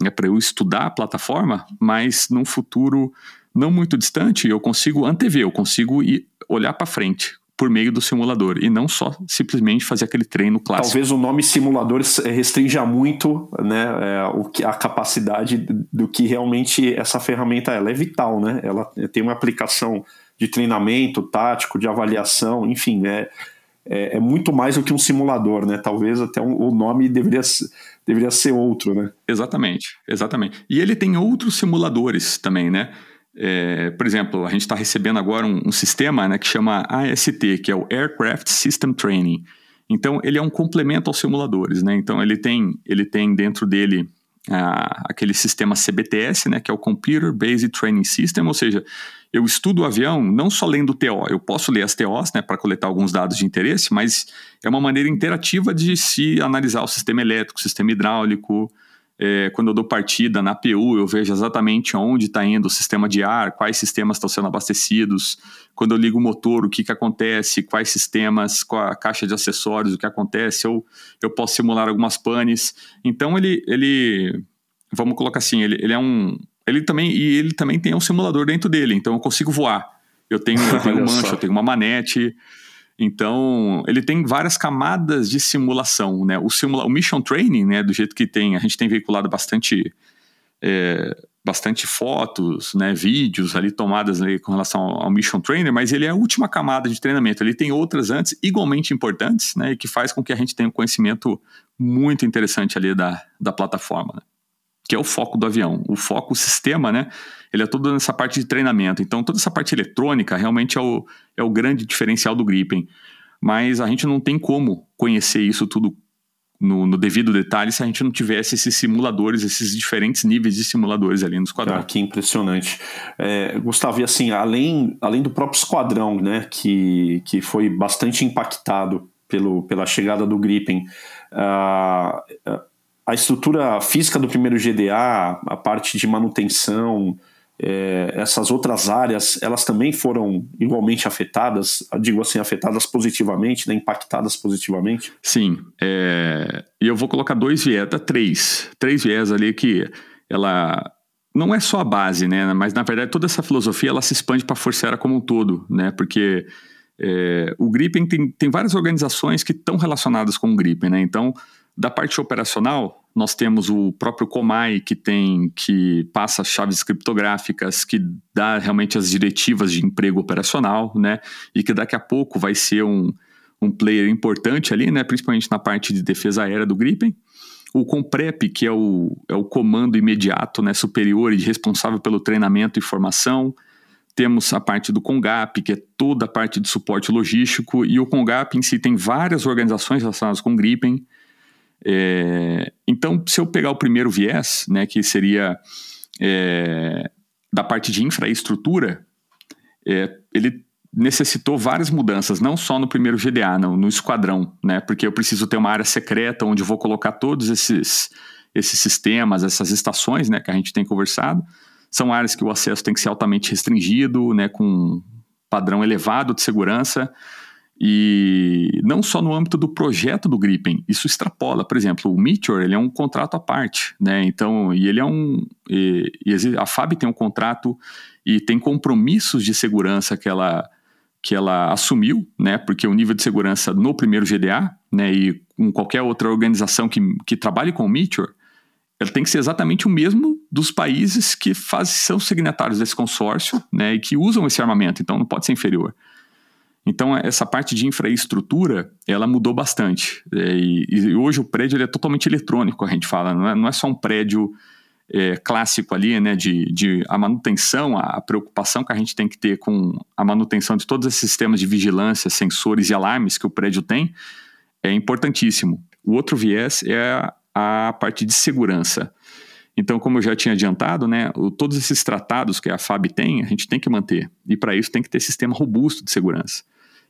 né, para eu estudar a plataforma, mas num futuro não muito distante, eu consigo antever, eu consigo ir, olhar para frente por meio do simulador e não só simplesmente fazer aquele treino clássico. Talvez o nome simulador restrinja muito né, é, o que, a capacidade do que realmente essa ferramenta é. ela é vital, né? Ela tem uma aplicação de treinamento tático, de avaliação, enfim, é, é, é muito mais do que um simulador, né? Talvez até um, o nome deveria, deveria ser outro, né? Exatamente, exatamente. E ele tem outros simuladores também, né? É, por exemplo, a gente está recebendo agora um, um, sistema né, que chama AST, que é o Aircraft System Training. Então, ele é um complemento aos simuladores, né? Então, ele tem, ele tem dentro dele ah, aquele sistema CBTS, né, que é o Computer Based Training System, ou seja, eu estudo o avião não só lendo TO, eu posso ler as TOs né, para coletar alguns dados de interesse, mas é uma maneira interativa de se analisar o sistema elétrico, o sistema hidráulico, é, quando eu dou partida na PU, eu vejo exatamente onde está indo o sistema de ar, quais sistemas estão sendo abastecidos. Quando eu ligo o motor, o que, que acontece, quais sistemas, qual a caixa de acessórios, o que acontece. Eu, eu posso simular algumas panes. Então, ele, ele vamos colocar assim, ele, ele é um... Ele também, e ele também tem um simulador dentro dele, então eu consigo voar. Eu tenho, eu tenho [laughs] um manche, eu tenho uma manete, então, ele tem várias camadas de simulação, né? O, simula o mission training, né, do jeito que tem, a gente tem veiculado bastante é, bastante fotos, né, vídeos ali tomadas ali com relação ao, mission trainer, mas ele é a última camada de treinamento. Ele tem outras antes igualmente importantes, né, e que faz com que a gente tenha um conhecimento muito interessante ali da, da plataforma. Né? Que é o foco do avião. O foco, o sistema, né? Ele é todo nessa parte de treinamento. Então, toda essa parte eletrônica realmente é o, é o grande diferencial do Gripen. Mas a gente não tem como conhecer isso tudo no, no, devido detalhe se a gente não tivesse esses simuladores, esses diferentes níveis de simuladores ali no esquadrão. Ah, que impressionante. É, Gustavo, e assim, além, além do próprio esquadrão, né, que, que foi bastante impactado pelo, pela chegada do Gripen, uh, a estrutura física do primeiro GDA, a parte de manutenção, é, essas outras áreas, elas também foram igualmente afetadas, digo assim, afetadas positivamente, né, impactadas positivamente? Sim, é, e eu vou colocar dois viés, três, três viés ali que ela não é só a base, né, mas na verdade toda essa filosofia ela se expande para a Força Aérea como um todo, né, porque é, o Gripen tem, tem várias organizações que estão relacionadas com o Gripen, né, então da parte operacional, nós temos o próprio Comai, que tem que passa chaves criptográficas, que dá realmente as diretivas de emprego operacional, né? E que daqui a pouco vai ser um, um player importante ali, né? Principalmente na parte de defesa aérea do Gripen. O Comprep, que é o, é o comando imediato, né, superior e responsável pelo treinamento e formação. Temos a parte do CONGAP, que é toda a parte de suporte logístico, e o CONGAP em si tem várias organizações relacionadas com o Gripen, é, então, se eu pegar o primeiro viés, né, que seria é, da parte de infraestrutura, é, ele necessitou várias mudanças, não só no primeiro GDA, não, no esquadrão, né, porque eu preciso ter uma área secreta onde vou colocar todos esses, esses sistemas, essas estações né, que a gente tem conversado. São áreas que o acesso tem que ser altamente restringido, né, com padrão elevado de segurança. E não só no âmbito do projeto do Gripen, isso extrapola, por exemplo, o Meteor, ele é um contrato à parte, né? Então, e ele é um e, e a FAB tem um contrato e tem compromissos de segurança que ela que ela assumiu, né? Porque o nível de segurança no primeiro GDA, né, e com qualquer outra organização que, que trabalhe com o Meteor, ele tem que ser exatamente o mesmo dos países que faz, são signatários desse consórcio, né, e que usam esse armamento, então não pode ser inferior. Então, essa parte de infraestrutura, ela mudou bastante. É, e, e, hoje o prédio é totalmente eletrônico, a gente fala. Não é, não é só um prédio é, clássico ali, né, de, de a manutenção, a, a, preocupação que a gente tem que ter com a manutenção de todos esses sistemas de vigilância, sensores e alarmes que o prédio tem, é importantíssimo. O outro viés é a, a parte de segurança. Então, como eu já tinha adiantado, né, o, todos esses tratados que a FAB tem, a gente tem que manter. E para isso tem que ter sistema robusto de segurança.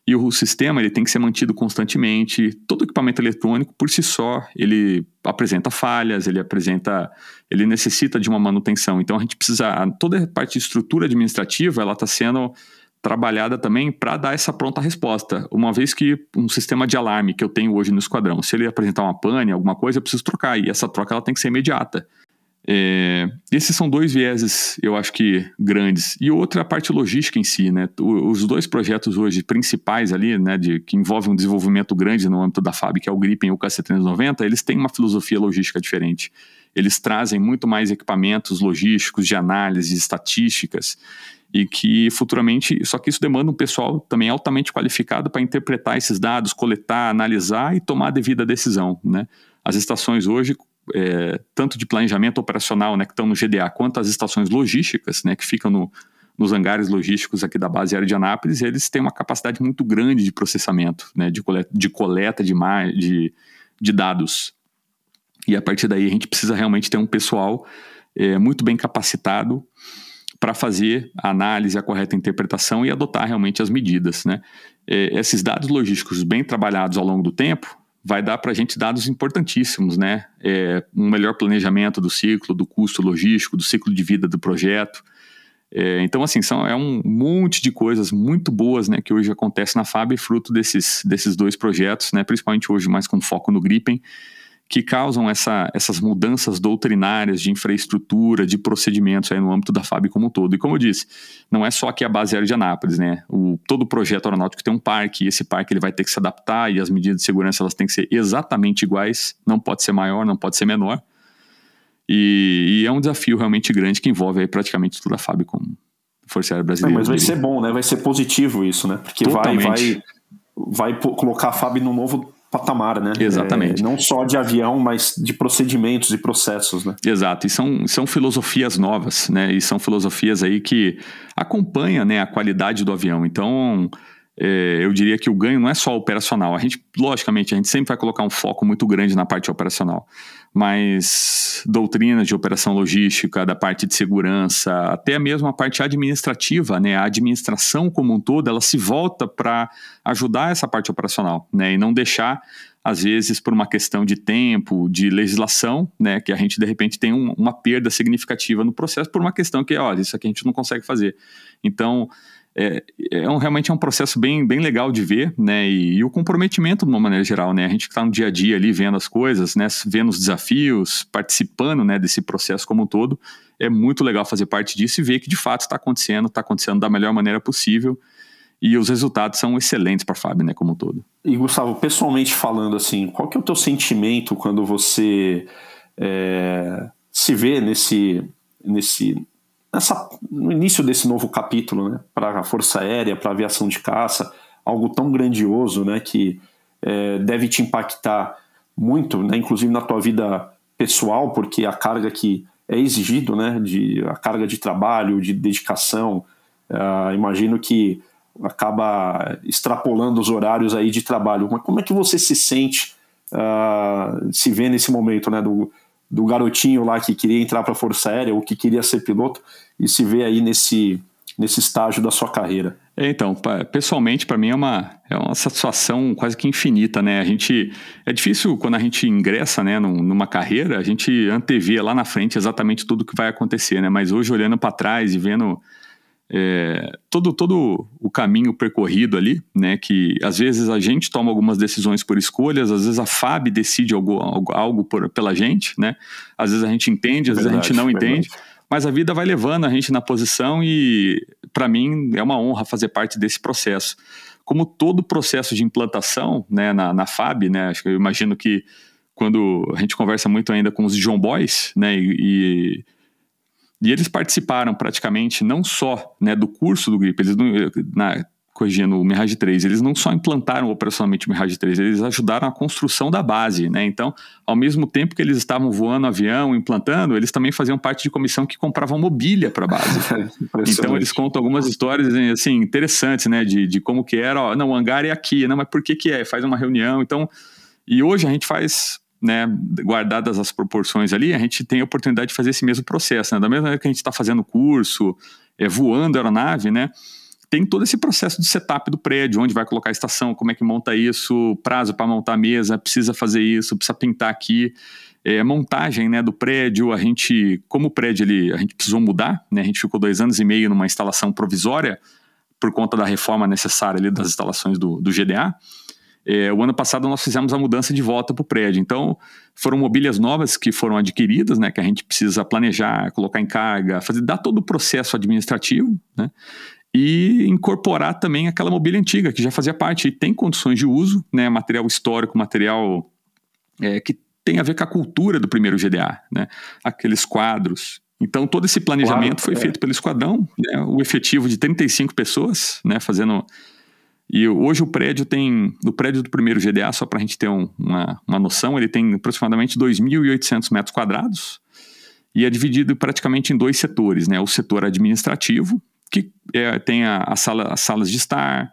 E o sistema ele tem que ser mantido constantemente. Todo equipamento eletrônico, por si só, ele apresenta falhas, ele apresenta, ele necessita de uma manutenção. Então a gente precisa, toda a parte de estrutura administrativa, ela está sendo trabalhada também para dar essa pronta resposta. Uma vez que um sistema de alarme que eu tenho hoje no esquadrão, se ele apresentar uma pane, alguma coisa, eu preciso trocar. E essa troca ela tem que ser imediata. É, esses são dois vieses, eu acho que grandes. E outra a parte logística em si, né? Os dois projetos hoje principais ali, né, de, que envolvem um desenvolvimento grande no âmbito da FAB, que é o Gripen e o KC390, eles têm uma filosofia logística diferente. Eles trazem muito mais equipamentos logísticos, de análise, estatísticas, e que futuramente, só que isso demanda um pessoal também altamente qualificado para interpretar esses dados, coletar, analisar e tomar a devida decisão, né? As estações hoje é, tanto de planejamento operacional, né, que estão no GDA, quanto as estações logísticas, né, que ficam no, nos hangares logísticos aqui da base aérea de Anápolis, eles têm uma capacidade muito grande de processamento, né, de coleta de, coleta de, de, de dados. E a partir daí a gente precisa realmente ter um pessoal é, muito bem capacitado para fazer a análise, a correta interpretação e adotar realmente as medidas. Né? É, esses dados logísticos bem trabalhados ao longo do tempo vai dar para a gente dados importantíssimos, né? É, um melhor planejamento do ciclo, do custo logístico, do ciclo de vida do projeto. É, então, assim, são, é um monte de coisas muito boas né, que hoje acontece na FAB, fruto desses, desses dois projetos, né, principalmente hoje mais com foco no Gripen, que causam essa, essas mudanças doutrinárias de infraestrutura, de procedimentos aí no âmbito da FAB como um todo. E como eu disse, não é só aqui a base aérea de Anápolis, né? O, todo projeto aeronáutico tem um parque, e esse parque ele vai ter que se adaptar e as medidas de segurança elas têm que ser exatamente iguais, não pode ser maior, não pode ser menor. E, e é um desafio realmente grande que envolve aí praticamente toda a FAB como Força Aérea Brasileira. mas vai ser bom, né? Vai ser positivo isso, né? Porque vai, vai, vai colocar a FAB num novo patamar, né? Exatamente. É, não só de avião, mas de procedimentos e processos, né? Exato. E são, são filosofias novas, né? E são filosofias aí que acompanham né, a qualidade do avião. Então, é, eu diria que o ganho não é só operacional. A gente, logicamente, a gente sempre vai colocar um foco muito grande na parte operacional, mas doutrinas de operação logística, da parte de segurança, até mesmo a parte administrativa, né? A administração como um todo, ela se volta para ajudar essa parte operacional, né? E não deixar às vezes por uma questão de tempo, de legislação, né, que a gente de repente tem um, uma perda significativa no processo por uma questão que, olha, isso aqui a gente não consegue fazer. Então, é, é um, realmente é um processo bem, bem legal de ver, né? E, e o comprometimento de uma maneira geral, né? A gente está no dia a dia ali vendo as coisas, né? Vendo os desafios, participando, né? Desse processo como um todo, é muito legal fazer parte disso e ver que de fato está acontecendo, está acontecendo da melhor maneira possível e os resultados são excelentes para a FAB, né? Como um todo. E Gustavo, pessoalmente falando, assim, qual que é o teu sentimento quando você é, se vê nesse nesse nessa, no início desse novo capítulo, né, para a Força Aérea, para a aviação de caça, algo tão grandioso, né, que é, deve te impactar muito, né, inclusive na tua vida pessoal, porque a carga que é exigido, né, de a carga de trabalho, de dedicação, uh, imagino que acaba extrapolando os horários aí de trabalho. Mas como é que você se sente, uh, se vê nesse momento, né, do, do garotinho lá que queria entrar para a Força Aérea ou que queria ser piloto e se vê aí nesse, nesse estágio da sua carreira? É, então, pessoalmente, para mim é uma, é uma satisfação quase que infinita, né? A gente, é difícil quando a gente ingressa né, numa carreira, a gente antevia lá na frente exatamente tudo que vai acontecer, né? Mas hoje, olhando para trás e vendo é, todo, todo o caminho percorrido ali, né? Que às vezes a gente toma algumas decisões por escolhas, às vezes a FAB decide algo, algo, por, pela gente, né? Às vezes a gente entende, às verdade, vezes a gente não verdade. entende, mas a vida vai levando a gente na posição e, para mim, é uma honra fazer parte desse processo. Como todo processo de implantação né, na, na FAB, né? Acho que eu imagino que quando a gente conversa muito ainda com os John Boys, né? e, e e eles participaram praticamente não só né, do curso do GRIP, eles não, na, corrigindo o Mirage 3, eles não só implantaram operacionalmente o Mirage 3, eles ajudaram a construção da base, né? Então, ao mesmo tempo que eles estavam voando avião, implantando, eles também faziam parte de comissão que compravam mobília para a base. [laughs] então, eles contam algumas histórias assim interessantes, né? De, de como que era, ó, não, o hangar é aqui, não, mas por que que é? Faz uma reunião, então... E hoje a gente faz né, guardadas as proporções ali, a gente tem a oportunidade de fazer esse mesmo processo. Né? Da mesma maneira que a gente está fazendo curso, é, voando a aeronave, né? Tem todo esse processo de setup do prédio, onde vai colocar a estação, como é que monta isso, prazo para montar a mesa, precisa fazer isso, precisa pintar aqui. É, montagem né, do prédio, a gente, como o prédio ele, a gente precisou mudar, né, a gente ficou dois anos e meio numa instalação provisória por conta da reforma necessária ali das instalações do, do GDA. É, o ano passado nós fizemos a mudança de volta para o prédio. Então, foram mobílias novas que foram adquiridas, né, que a gente precisa planejar, colocar em carga, fazer, dar todo o processo administrativo, né, e incorporar também aquela mobília antiga que já fazia parte e tem condições de uso, né, material histórico, material é, que tem a ver com a cultura do primeiro GDA, né, aqueles quadros. Então, todo esse planejamento claro, foi é. feito pelo esquadrão, né, o efetivo de 35 pessoas, né, fazendo e hoje o prédio tem, o prédio do primeiro GDA, só para a gente ter um, uma, uma noção, ele tem aproximadamente 2.800 metros quadrados e é dividido praticamente em dois setores, né? O setor administrativo, que é, tem a, a sala, as salas de estar,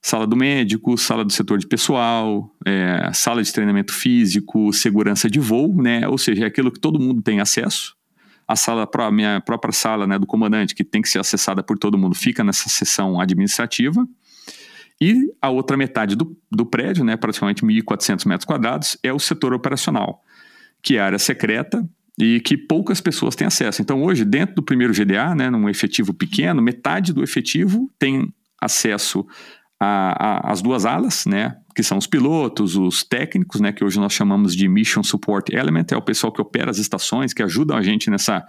sala do médico, sala do setor de pessoal, é, sala de treinamento físico, segurança de voo, né? Ou seja, é aquilo que todo mundo tem acesso. A sala, a minha própria sala né, do comandante, que tem que ser acessada por todo mundo, fica nessa seção administrativa. E a outra metade do, do prédio, né, praticamente 1.400 metros quadrados, é o setor operacional, que é a área secreta e que poucas pessoas têm acesso. Então, hoje, dentro do primeiro GDA, né, num efetivo pequeno, metade do efetivo tem acesso às duas alas, né, que são os pilotos, os técnicos, né, que hoje nós chamamos de Mission Support Element, é o pessoal que opera as estações, que ajudam a gente nessa,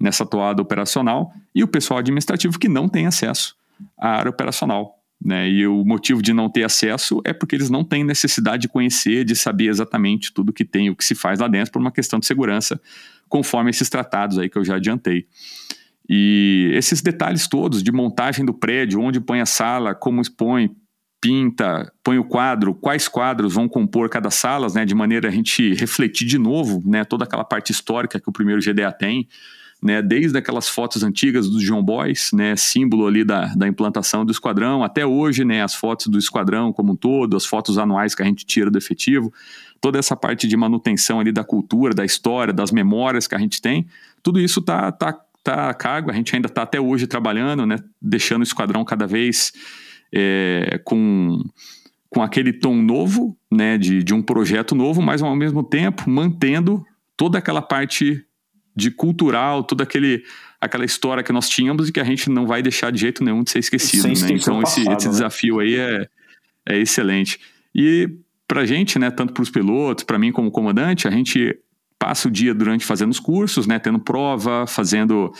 nessa toada operacional, e o pessoal administrativo que não tem acesso à área operacional. Né? E o motivo de não ter acesso é porque eles não têm necessidade de conhecer, de saber exatamente tudo que tem, o que se faz lá dentro, por uma questão de segurança, conforme esses tratados aí que eu já adiantei. E esses detalhes todos de montagem do prédio, onde põe a sala, como expõe, pinta, põe o quadro, quais quadros vão compor cada sala, né, de maneira a gente refletir de novo, né, toda aquela parte histórica que o primeiro GDA tem, né, desde aquelas fotos antigas dos John Boys, né, símbolo ali da, da implantação do esquadrão, até hoje, né, as fotos do esquadrão como um todo, as fotos anuais que a gente tira do efetivo, toda essa parte de manutenção ali da cultura, da história, das memórias que a gente tem, tudo isso tá, tá, tá a cargo, a gente ainda está até hoje trabalhando, né, deixando o esquadrão cada vez é, com com aquele tom novo, né, de, de um projeto novo, mas ao mesmo tempo mantendo toda aquela parte de cultural, toda aquele, aquela história que nós tínhamos e que a gente não vai deixar de jeito nenhum de ser esquecido. Né? Então, passado, esse, esse né? desafio aí é, é excelente. E para a gente, né, tanto para os pilotos, para mim como comandante, a gente passa o dia durante fazendo os cursos, né, tendo prova, fazendo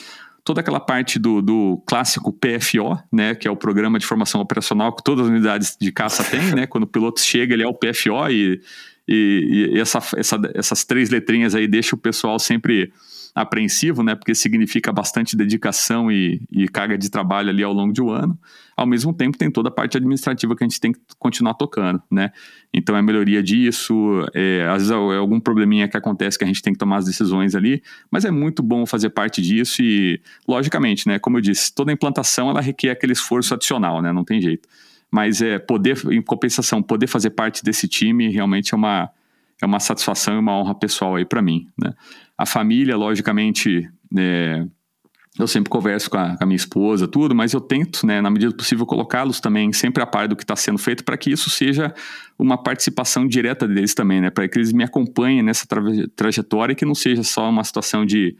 toda aquela parte do, do clássico PFO, né, que é o Programa de Formação Operacional que todas as unidades de caça têm, né, quando o piloto chega, ele é o PFO e, e, e essa, essa, essas três letrinhas aí deixam o pessoal sempre apreensivo, né? Porque significa bastante dedicação e, e, carga de trabalho ali ao longo de um ano. Ao mesmo tempo, tem toda a parte administrativa que a gente tem que continuar tocando, né? Então, é melhoria disso, é, às vezes é algum probleminha que acontece que a gente tem que tomar as decisões ali, mas é muito bom fazer parte disso e, logicamente, né? Como eu disse, toda implantação, ela requer aquele esforço adicional, né? Não tem jeito. Mas é poder, em compensação, poder fazer parte desse time realmente é uma é uma satisfação e uma honra pessoal aí para mim, né? A família, logicamente, é, eu sempre converso com a, com a, minha esposa, tudo, mas eu tento, né, na medida do possível, colocá-los também sempre a par do que está sendo feito para que isso seja uma participação direta deles também, né, para que eles me acompanhem nessa tra trajetória e que não seja só uma situação de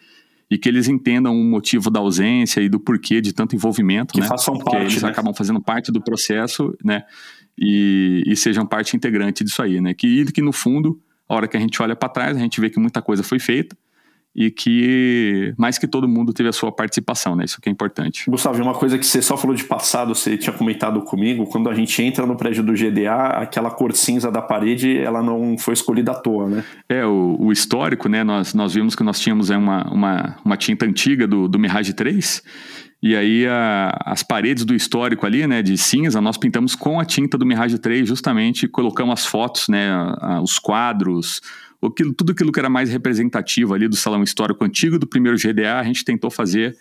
e que eles entendam o motivo da ausência e do porquê de tanto envolvimento, que né? façam parte, Porque eles né? acabam fazendo parte do processo, né? E, e sejam parte integrante disso aí, né? Que, que no fundo, a hora que a gente olha para trás, a gente vê que muita coisa foi feita, e que mais que todo mundo teve a sua participação, né? Isso que é importante. Gustavo, uma coisa que você só falou de passado, você tinha comentado comigo, quando a gente entra no prédio do GDA, aquela cor cinza da parede, ela não foi escolhida à toa, né? É, o, o histórico, né? Nós, nós vimos que nós tínhamos é, uma, uma, uma tinta antiga do, do Mirage 3, e aí a, as paredes do histórico ali, né, de cinza, nós pintamos com a tinta do Mirage 3, justamente colocamos as fotos, né, os quadros, aquilo, tudo aquilo que era mais representativo ali do salão histórico antigo do primeiro GDA, a gente tentou fazer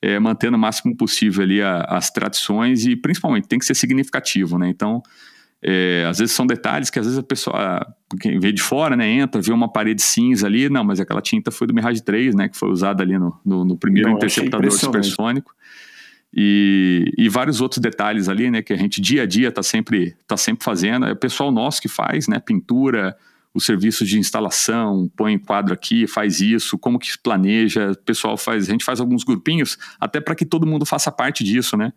é, mantendo o máximo possível ali a, as tradições e principalmente tem que ser significativo, né? Então, é, às vezes são detalhes que às vezes a pessoa, quem vê de fora, né, entra, vê uma parede cinza ali, não, mas aquela tinta foi do Mirage 3, né, que foi usada ali no, no, no primeiro não, interceptador supersônico. E, e, vários outros detalhes ali, né, que a gente dia a dia está sempre, tá sempre fazendo. É o pessoal nosso que faz, né, pintura, os serviços de instalação, põe quadro aqui, faz isso, como que planeja, o pessoal faz, a gente faz alguns grupinhos, até para que todo mundo faça parte disso, né?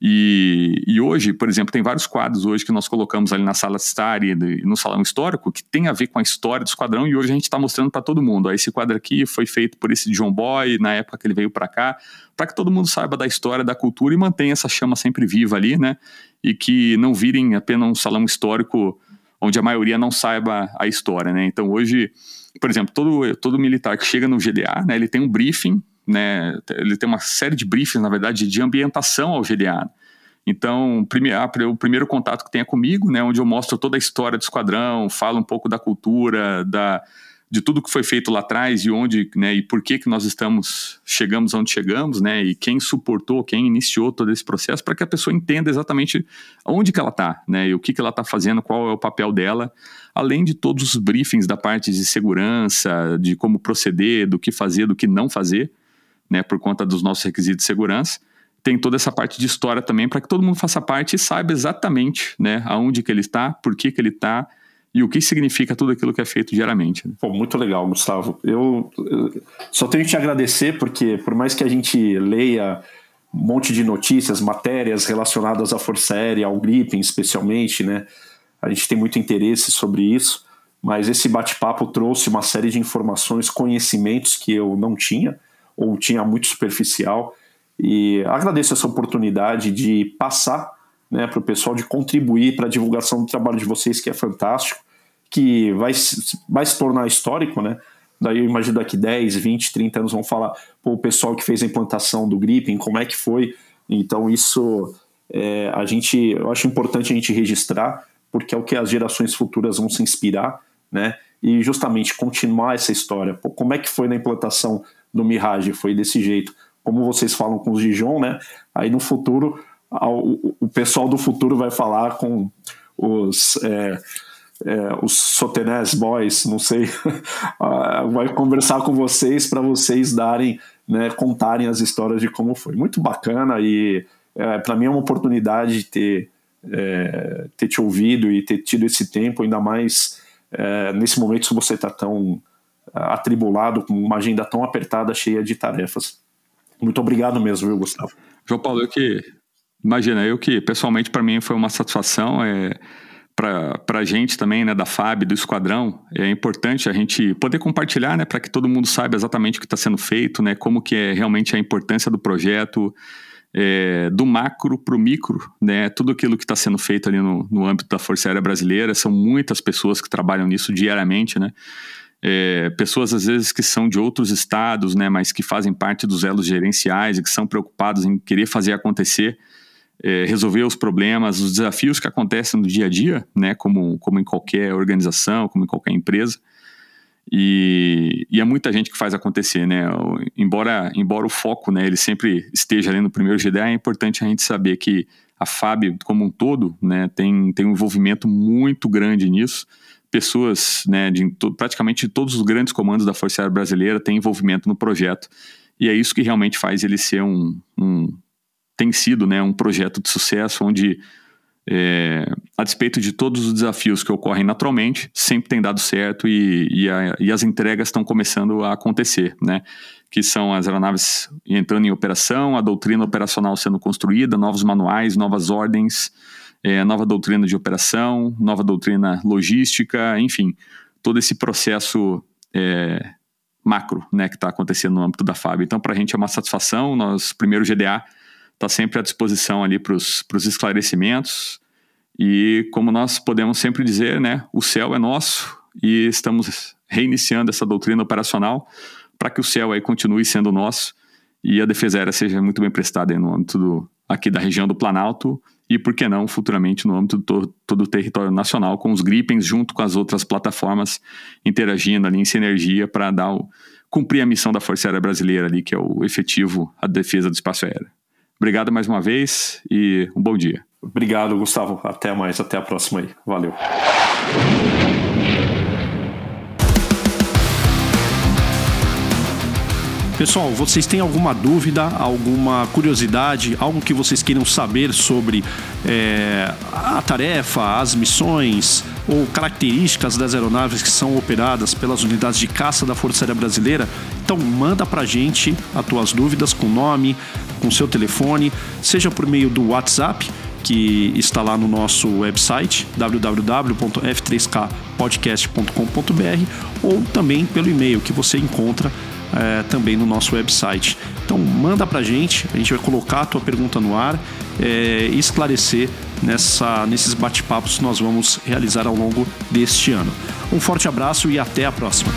E, e, hoje, por exemplo, tem vários quadros hoje que nós colocamos ali na sala de estar e no salão histórico que tem a ver com a história do esquadrão e hoje a gente está mostrando para todo mundo. Esse quadro aqui foi feito por esse John Boy na época que ele veio para cá, para que todo mundo saiba da história, da cultura e mantenha essa chama sempre viva ali, né? E que não virem apenas um salão histórico onde a maioria não saiba a história, né? Então hoje, por exemplo, todo, todo militar que chega no GDA, né, ele tem um briefing, né, ele tem uma série de briefings, na verdade, de ambientação ao GDA. Então, o primeiro contato que tem é comigo, né, onde eu mostro toda a história do esquadrão, falo um pouco da cultura, da, de tudo que foi feito lá atrás e onde, né, e por que que nós estamos chegamos onde chegamos, né, e quem suportou, quem iniciou todo esse processo, para que a pessoa entenda exatamente onde que ela está, né, e o que que ela está fazendo, qual é o papel dela, além de todos os briefings da parte de segurança, de como proceder, do que fazer, do que não fazer, né, por conta dos nossos requisitos de segurança. Tem toda essa parte de história também para que todo mundo faça parte e saiba exatamente, né, aonde que ele está, por que que ele está e o que significa tudo aquilo que é feito diariamente. Né? Pô, muito legal, Gustavo. Eu, eu, só tenho que te agradecer, porque por mais que a gente leia um monte de notícias, matérias relacionadas à Força Aérea, ao Gripen especialmente, né? A gente tem muito interesse sobre isso, mas esse bate-papo trouxe uma série de informações, conhecimentos que eu não tinha, ou tinha muito superficial, e agradeço essa oportunidade de passar né, para o pessoal de contribuir para a divulgação do trabalho de vocês, que é fantástico, que vai, vai se tornar histórico, né? Daí eu imagino daqui 10, 20, 30 anos vão falar, pô, o pessoal que fez a implantação do Gripen, como é que foi? Então isso é, a gente, eu acho importante a gente registrar, porque é o que as gerações futuras vão se inspirar, né? E justamente continuar essa história. Pô, como é que foi na implantação do Mirage? Foi desse jeito. Como vocês falam com os Dijon, né? Aí no futuro o, pessoal do futuro vai falar com os, é, é, os Sotenés Boys, não sei, [laughs] ah, vai conversar com vocês para vocês darem, né, contarem as histórias de como foi. Muito bacana e é, para mim é uma oportunidade de ter, é, ter te ouvido e ter tido esse tempo, ainda mais é, nesse momento que você está tão atribulado, com uma agenda tão apertada, cheia de tarefas. Muito obrigado mesmo, viu, Gustavo? João Paulo, eu que Imagina, eu que pessoalmente para mim foi uma satisfação. É, para a gente também, né, da FAB, do Esquadrão, é importante a gente poder compartilhar, né, para que todo mundo saiba exatamente o que está sendo feito, né, como que é realmente a importância do projeto, é, do macro para o micro, né, tudo aquilo que está sendo feito ali no, no âmbito da Força Aérea Brasileira, são muitas pessoas que trabalham nisso diariamente, né, é, pessoas às vezes que são de outros estados, né, mas que fazem parte dos elos gerenciais e que são preocupados em querer fazer acontecer, é, resolver os problemas, os desafios que acontecem no dia a dia, né, como, como em qualquer organização, como em qualquer empresa. E, e é muita gente que faz acontecer, né? Embora, embora o foco, né, ele sempre esteja ali no primeiro GDA, é importante a gente saber que a FAB como um todo, né, tem, tem um envolvimento muito grande nisso. Pessoas, né, de praticamente todos os grandes comandos da Força Aérea Brasileira têm envolvimento no projeto. E é isso que realmente faz ele ser um, um tem sido né, um projeto de sucesso onde, é, a despeito de todos os desafios que ocorrem naturalmente, sempre tem dado certo e, e, a, e as entregas estão começando a acontecer, né? Que são as aeronaves entrando em operação, a doutrina operacional sendo construída, novos manuais, novas ordens, é, nova doutrina de operação, nova doutrina logística, enfim, todo esse processo é, macro né, que está acontecendo no âmbito da FAB. Então, para a gente é uma satisfação. Nós, primeiro GDA, está sempre à disposição ali para os esclarecimentos. E como nós podemos sempre dizer, né, o céu é nosso e estamos reiniciando essa doutrina operacional para que o céu aí continue sendo nosso e a defesa aérea seja muito bem prestada no âmbito do, aqui da região do Planalto e, por que não, futuramente no âmbito do todo o território nacional, com os Gripens junto com as outras plataformas interagindo ali em sinergia para dar o, cumprir a missão da Força Aérea Brasileira ali, que é o efetivo, a defesa do espaço aéreo. Obrigado mais uma vez e um bom dia. Obrigado, Gustavo. Até mais, até a próxima aí. Valeu. Pessoal, vocês têm alguma dúvida, alguma curiosidade, algo que vocês queiram saber sobre é, a tarefa, as missões ou características das aeronaves que são operadas pelas unidades de caça da Força Aérea Brasileira? Então manda pra gente as tuas dúvidas com nome, com seu telefone, seja por meio do WhatsApp que está lá no nosso website www.f3kpodcast.com.br ou também pelo e-mail que você encontra é, também no nosso website. Então manda pra gente, a gente vai colocar a tua pergunta no ar é, e esclarecer nessa, nesses bate-papos que nós vamos realizar ao longo deste ano. Um forte abraço e até a próxima.